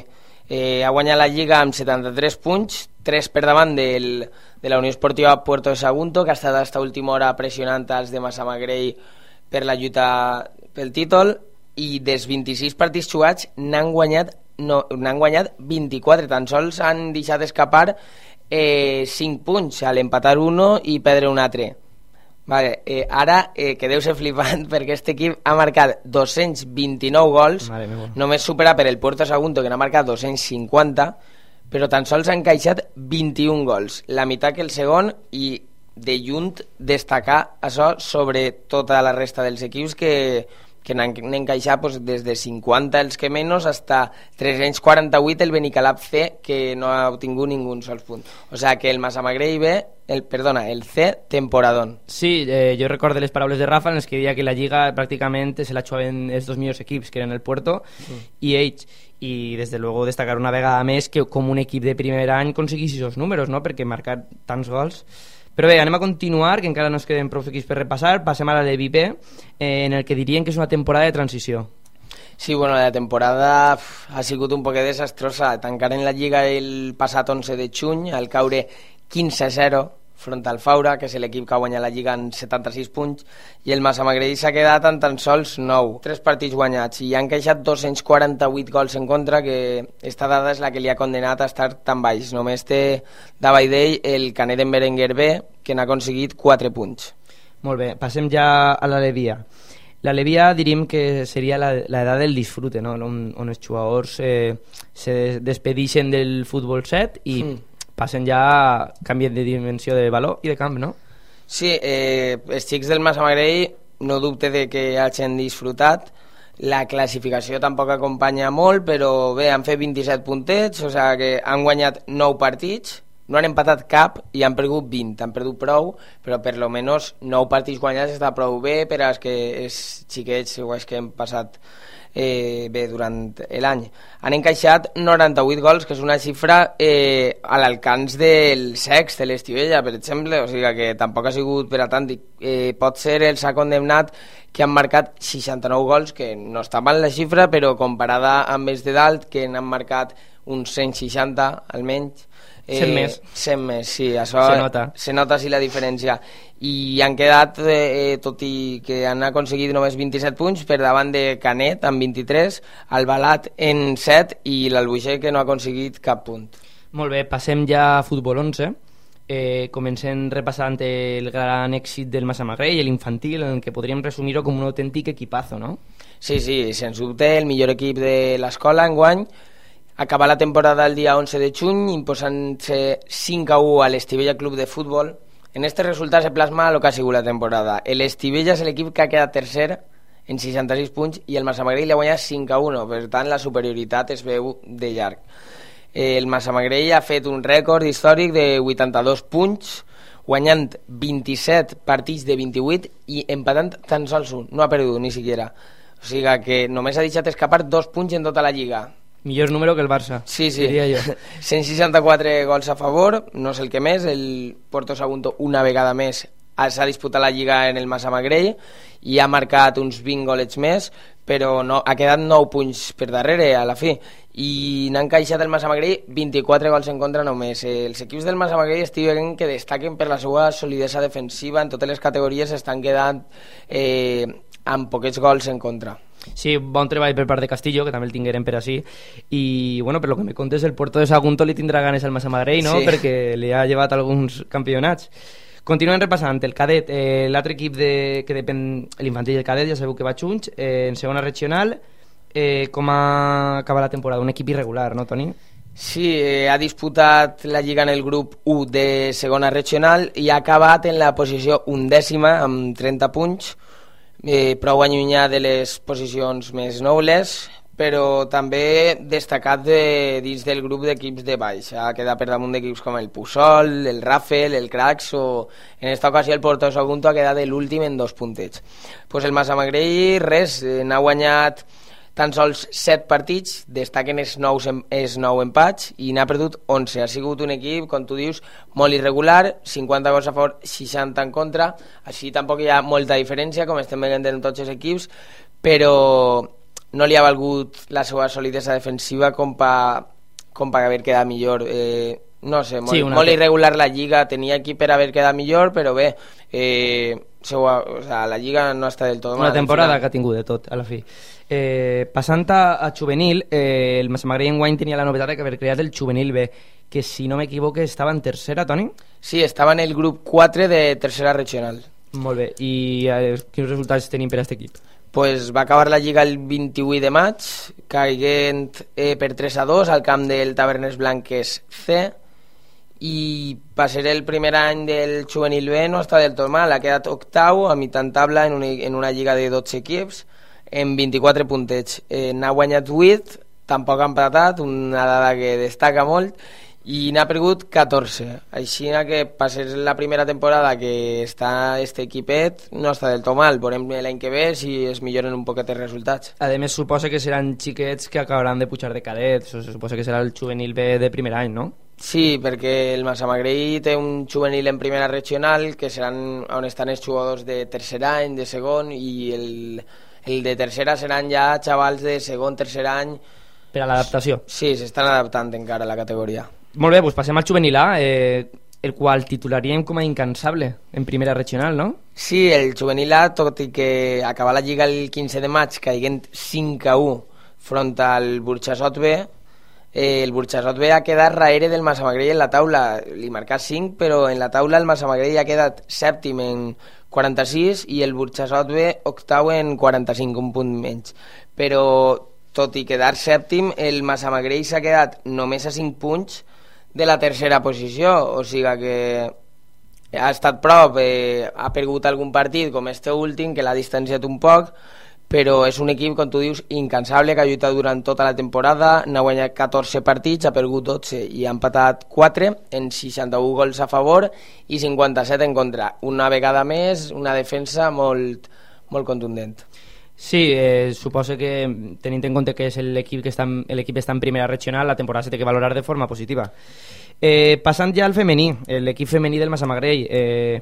Eh, ha guanyat la Lliga amb 73 punts, 3 per davant del, de la Unió Esportiva Puerto de Sagunto, que ha estat aquesta última hora pressionant els de Massamagrell per la lluita pel títol, i dels 26 partits jugats n'han guanyat, no, guanyat 24, tan sols han deixat escapar eh, 5 punts a l'empatar uno i perdre un altre. Vale, eh, ara eh, que deu ser flipant (laughs) perquè aquest equip ha marcat 229 gols, només supera per el Puerto Sagunto que n'ha marcat 250, però tan sols han encaixat 21 gols, la meitat que el segon i de lluny destacar això sobre tota la resta dels equips que que n'han encaixat pues, des de 50 els que menys hasta 348 el Benicalap C que no ha obtingut ningú sols punt o sea que el Massamagrell B el, perdona, el C temporadón Sí, eh, jo recordo les paraules de Rafa en les que deia que la Lliga pràcticament se la els dos millors equips que eren el Puerto mm. i ells i des de luego destacar una vegada més que com un equip de primer any aconseguissis els números, no? perquè marcar tants gols però bé, anem a continuar, que encara no es queden prou equips per repassar. Passem ara a l'EVP, eh, en el que dirien que és una temporada de transició. Sí, bueno, la temporada ha sigut un poquet desastrosa. Tancar en la Lliga el passat 11 de juny, al caure 15-0, front al Faura, que és l'equip que ha guanyat la Lliga en 76 punts, i el Massamagrell s'ha quedat en tan sols 9, 3 partits guanyats, i han queixat 248 gols en contra, que esta dada és la que li ha condenat a estar tan baix. Només té davall d'ell el Canet en Berenguer B, que n'ha aconseguit 4 punts. Molt bé, passem ja a l'Alevia. L'Alevia diríem que seria l'edat del disfrute, no? on, on els jugadors eh, se despedixen del futbol set i mm passen ja, canvien de dimensió de valor i de camp, no? Sí, eh, els xics del Massamagrell no dubte de que hagin disfrutat. La classificació tampoc acompanya molt, però bé, han fet 27 puntets, o sigui que han guanyat 9 partits, no han empatat cap i han perdut 20, han perdut prou, però per lo menos 9 partits guanyats està prou bé per als que els xiquets igual que hem passat eh, bé durant l'any. Han encaixat 98 gols, que és una xifra eh, a l'alcance del sex de l'Estivella, per exemple, o sigui que tampoc ha sigut per a tant. Eh, pot ser el s'ha condemnat que han marcat 69 gols, que no està mal la xifra, però comparada amb els de dalt, que n'han marcat uns 160 almenys, Eh, 100 més. 100 més, sí, això Se nota. se nota sí la diferència. I han quedat, eh, tot i que han aconseguit només 27 punts, per davant de Canet amb 23, Albalat en 7 i l'Albuixer que no ha aconseguit cap punt. Molt bé, passem ja a futbol 11. Eh, comencem repassant el gran èxit del Massamagrell, l'infantil, en què podríem resumir-ho com un autèntic equipazo, no? Sí, sí, sens dubte el millor equip de l'escola enguany acabar la temporada el dia 11 de juny imposant-se 5 a 1 a l'Estivella Club de Futbol. En este resultat se plasma el que ha sigut la temporada. L'Estivella és l'equip que ha quedat tercer en 66 punts i el Massamagrell li ha guanyat 5 a 1, per tant la superioritat es veu de llarg. El Massamagrell ha fet un rècord històric de 82 punts, guanyant 27 partits de 28 i empatant tan sols un, no ha perdut ni siquiera. O sigui que només ha deixat escapar dos punts en tota la lliga. Millor número que el Barça, Sí, sí. diria jo. (laughs) 164 gols a favor, no sé el que més, el Porto Sagunto una vegada més s'ha disputat la Lliga en el Massamagrell i ha marcat uns 20 golets més, però no, ha quedat 9 punts per darrere a la fi i n'ha encaixat el Massamagrell 24 gols en contra només. Els equips del Massamagrell estic veient que destaquen per la seva solidesa defensiva, en totes les categories estan quedant eh, amb poquets gols en contra. Sí, bon treball per part de Castillo, que també el tinguerem per així. I, bueno, per lo que me contes, el Porto de Sagunto li tindrà ganes al Massamagrell, no? Sí. Perquè li ha llevat alguns campionats. Continuem repassant el cadet, eh, l'altre equip de, que depèn, l'infantil i el cadet, ja sabeu que va junts, eh, en segona regional, eh, com ha acabat la temporada? Un equip irregular, no, Toni? Sí, eh, ha disputat la Lliga en el grup 1 de segona regional i ha acabat en la posició undècima amb 30 punts, eh, prou allunyar de les posicions més nobles, però també destacat de, dins del grup d'equips de baix. Ha quedat per damunt d'equips com el Pusol, el Rafael, el Cracs o en esta ocasió el Porto Sagunto ha quedat l'últim en dos puntets. Pues el Massamagrell, res, eh, n'ha guanyat tan sols 7 partits, destaquen els 9, em- els 9 empats i n'ha perdut 11. Ha sigut un equip, com tu dius, molt irregular, 50 gols a favor, 60 en contra, així tampoc hi ha molta diferència, com estem veient en tots els equips, però no li ha valgut la seva solidesa defensiva com pa, com per haver quedat millor. Eh, no sé, molt, Sí, molt irregular la lliga, tenia equip per haver quedat millor, però bé, eh, seua, o sea, la lliga no està del tot. Una temporada que ha tingut de tot, a la fi. Eh, passant a, a juvenil, eh, el Massamagrell enguany tenia la novetat de que haver creat el juvenil B, que si no m'equivoque estava en tercera, Toni? Sí, estava en el grup 4 de tercera regional. Molt bé, i eh, quins resultats tenim per a aquest equip? Pues va acabar la lliga el 28 de maig, caiguent eh, per 3 a 2 al camp del Tavernes Blanques C, i per ser el primer any del juvenil B no està del tot mal, ha quedat octau a mitjan tabla en una, en una lliga de 12 equips en 24 puntets. Eh, n'ha guanyat 8, tampoc ha empatat, una dada que destaca molt, i n'ha perdut 14. Així que per ser la primera temporada que està este equipet no està del tot mal. Veurem l'any que ve si es milloren un poquet els resultats. A més, suposa que seran xiquets que acabaran de pujar de cadets, o suposa que serà el juvenil B de primer any, no? Sí, perquè el Massamagrell té un juvenil en primera regional que seran on estan els jugadors de tercer any, de segon i el, el de tercera seran ja xavals de segon, tercer any. Per a l'adaptació. Sí, s'estan adaptant encara a la categoria. Molt bé, doncs passem al juvenil A, eh, el qual titularíem com a incansable en primera regional, no? Sí, el juvenil A, tot i que acaba la lliga el 15 de maig caiguent 5 a 1 front al Burxasot B, eh, el Burxasot B ha quedat raere del Massamagrell en la taula, li marca 5, però en la taula el Massamagrell ha quedat sèptim en 46 i el Burxasot B octau en 45, un punt menys. Però tot i quedar sèptim, el Massamagrell s'ha quedat només a 5 punts de la tercera posició, o sigui que ha estat prop, eh, ha perdut algun partit com este últim, que l'ha distanciat un poc, però és un equip, com tu dius, incansable, que ha lluitat durant tota la temporada, n'ha guanyat 14 partits, ha perdut 12 i ha empatat 4 en 61 gols a favor i 57 en contra. Una vegada més, una defensa molt, molt contundent. Sí, eh, suposo que tenint en compte que és l'equip que està l'equip està en primera regional, la temporada té que valorar de forma positiva. Eh, passant ja al femení, l'equip femení del Massamagrell. Eh,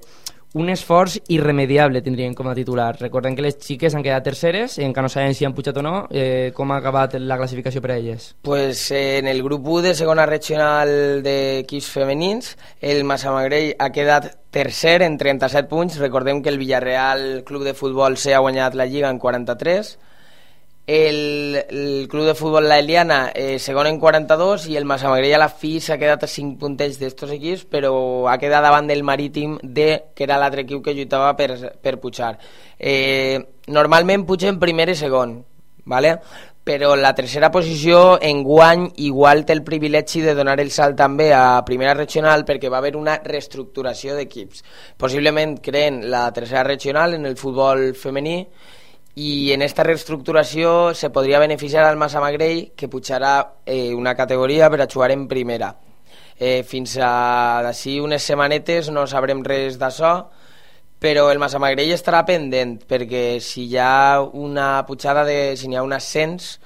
un esforç irremediable tindrien com a titular. Recordem que les xiques han quedat terceres, encara no sabem si han pujat o no. Eh, com ha acabat la classificació per a elles? Pues en el grup 1 de segona regional d'equips femenins, el Massamagrell ha quedat tercer en 37 punts. Recordem que el Villarreal Club de Futbol C ha guanyat la Lliga en 43 el, el club de futbol La Eliana eh, segon en 42 i el Massamagrell a la fi s'ha quedat a 5 puntets d'estos equips però ha quedat davant del Marítim de, que era l'altre equip que lluitava per, per pujar eh, normalment pugen primer i segon ¿vale? però la tercera posició en guany igual té el privilegi de donar el salt també a primera regional perquè va haver una reestructuració d'equips possiblement creen la tercera regional en el futbol femení i en esta reestructuració se podria beneficiar al Massamagrell que pujarà eh, una categoria per a jugar en primera. Eh, fins a d'ací unes setmanetes no sabrem res d'això, però el Massamagrell estarà pendent perquè si hi ha una pujada de, si hi ha un ascens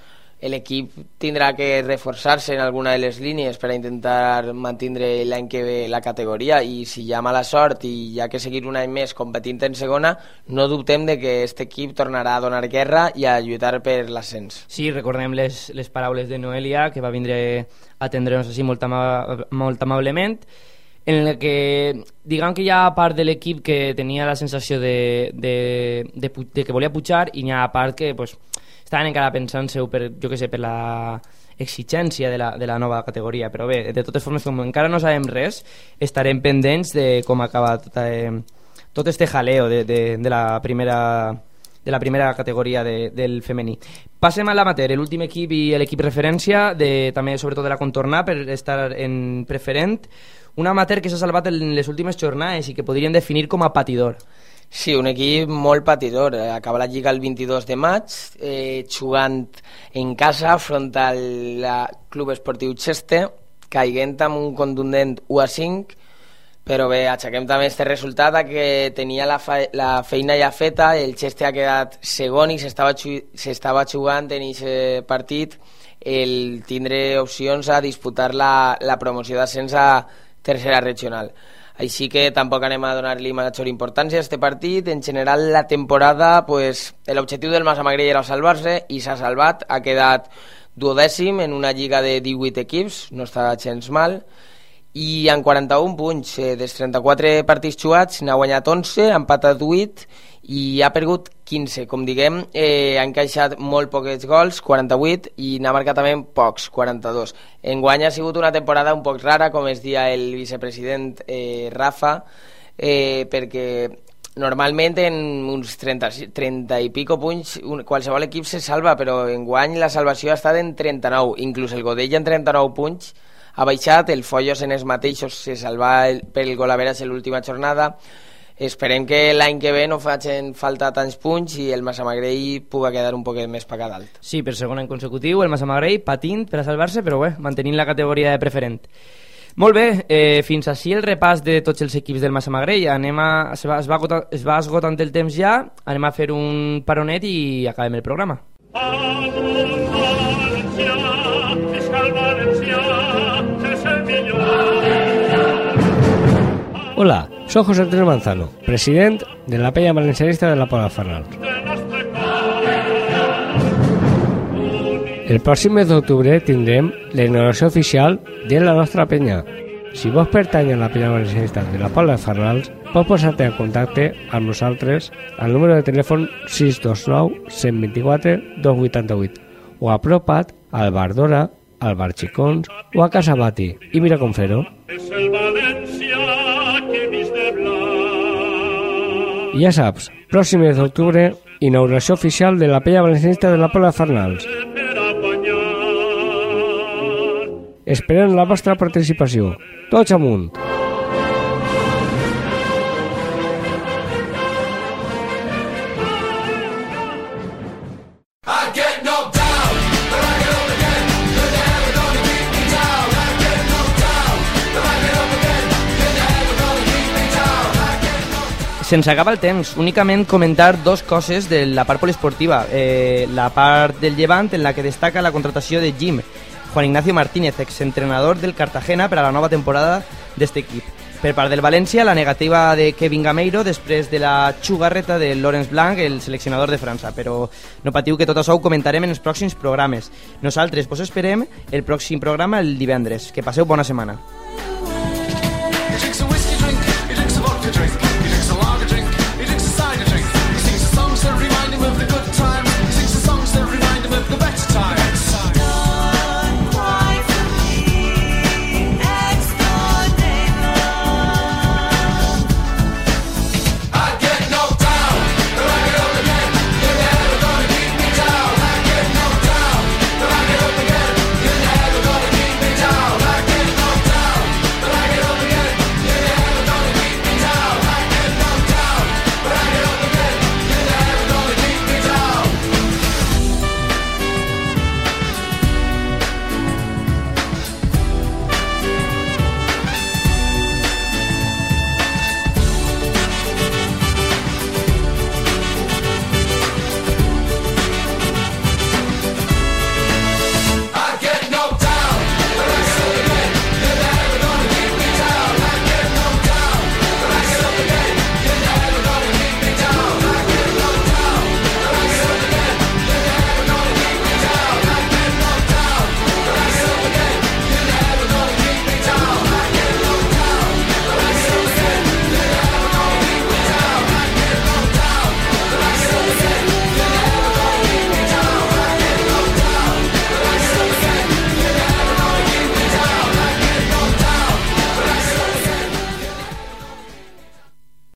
l'equip tindrà que reforçar-se en alguna de les línies per a intentar mantenir l'any que ve la categoria i si hi ha mala sort i hi ha que seguir un any més competint en segona, no dubtem de que aquest equip tornarà a donar guerra i a lluitar per l'ascens. Sí, recordem les, les paraules de Noelia, que va vindre a atendre'ns així molt, ama molt amablement, en el que diguem que hi ha part de l'equip que tenia la sensació de, de, de, de que volia pujar i hi ha part que pues, estaven encara pensant-se per, jo que sé, per la exigència de la, de la nova categoria, però bé, de totes formes, com encara no sabem res, estarem pendents de com acaba tot, eh, tot este jaleo de, de, de la primera de la primera categoria de, del femení. Passem a l'amater, l'últim equip i l'equip referència, de, també sobretot de la contornar per estar en preferent, un amater que s'ha salvat en les últimes jornades i que podríem definir com a patidor. Sí, un equip molt patidor. Eh, acaba la Lliga el 22 de maig, eh, jugant en casa front al Club Esportiu Cheste, caiguent amb un contundent 1 a 5, però bé, aixequem també este resultat que tenia la, fe la feina ja feta, el Cheste ha quedat segon i s'estava jugant en aquest partit. El tindre opcions a disputar la, la promoció d'ascens a tercera regional així que tampoc anem a donar-li major importància a este partit. En general, la temporada, pues, l'objectiu del Massamagrell era salvar-se i s'ha salvat, ha quedat duodècim en una lliga de 18 equips, no està gens mal, i en 41 punts, eh, dels 34 partits jugats, n'ha guanyat 11, ha empatat 8 i ha perdut 15. Com diguem, eh, ha encaixat molt pocs gols, 48, i n'ha marcat també pocs, 42. Enguany ha sigut una temporada un poc rara, com es dia el vicepresident eh, Rafa, eh, perquè normalment en uns 30, 30 i pico punts un, qualsevol equip se salva, però enguany la salvació ha estat en 39, inclús el Godella en 39 punts ha baixat, el Follos en els mateixos se salva el, per el gol a l'última jornada, Esperem que l'any que ve no facin falta tants punts i el Massamagrell pugui quedar un poquet més pagat dalt. Sí, per segon any consecutiu, el Massamagrell patint per a salvar-se, però bé, mantenint la categoria de preferent. Molt bé, eh, fins així el repàs de tots els equips del Massamagrell. Anem a, es, va, es, va agotar, es va esgotant el temps ja, anem a fer un paronet i acabem el programa. Hola, soy José Antonio Manzano, presidente de la Peña Valencianista de la Pobla Farnal. El próximo mes d'octubre tindrem la inauguració oficial de la nostra penya. Si vos pertany a la penya valencianista de la Pobla de Farnals, pots posar-te en contacte amb nosaltres al número de telèfon 629 124 288 o apropa't al Bar Dora, al Bar Xicons o a Casa Bati i mira com fer-ho. Ja saps, pròxim mes d'octubre, inauguració oficial de la Pella Valencianista de la Pola Farnals. Esperem la vostra participació. Tots amunt! Se'ns acaba el temps. Únicament comentar dos coses de la part poliesportiva. Eh, la part del llevant, en la que destaca la contratació de Jim, Juan Ignacio Martínez, exentrenador del Cartagena per a la nova temporada d'este equip. Per part del València, la negativa de Kevin Gameiro després de la xugarreta de Laurence Blanc, el seleccionador de França. Però no patiu que tot això ho comentarem en els pròxims programes. Nosaltres vos esperem el pròxim programa el divendres. Que passeu bona setmana.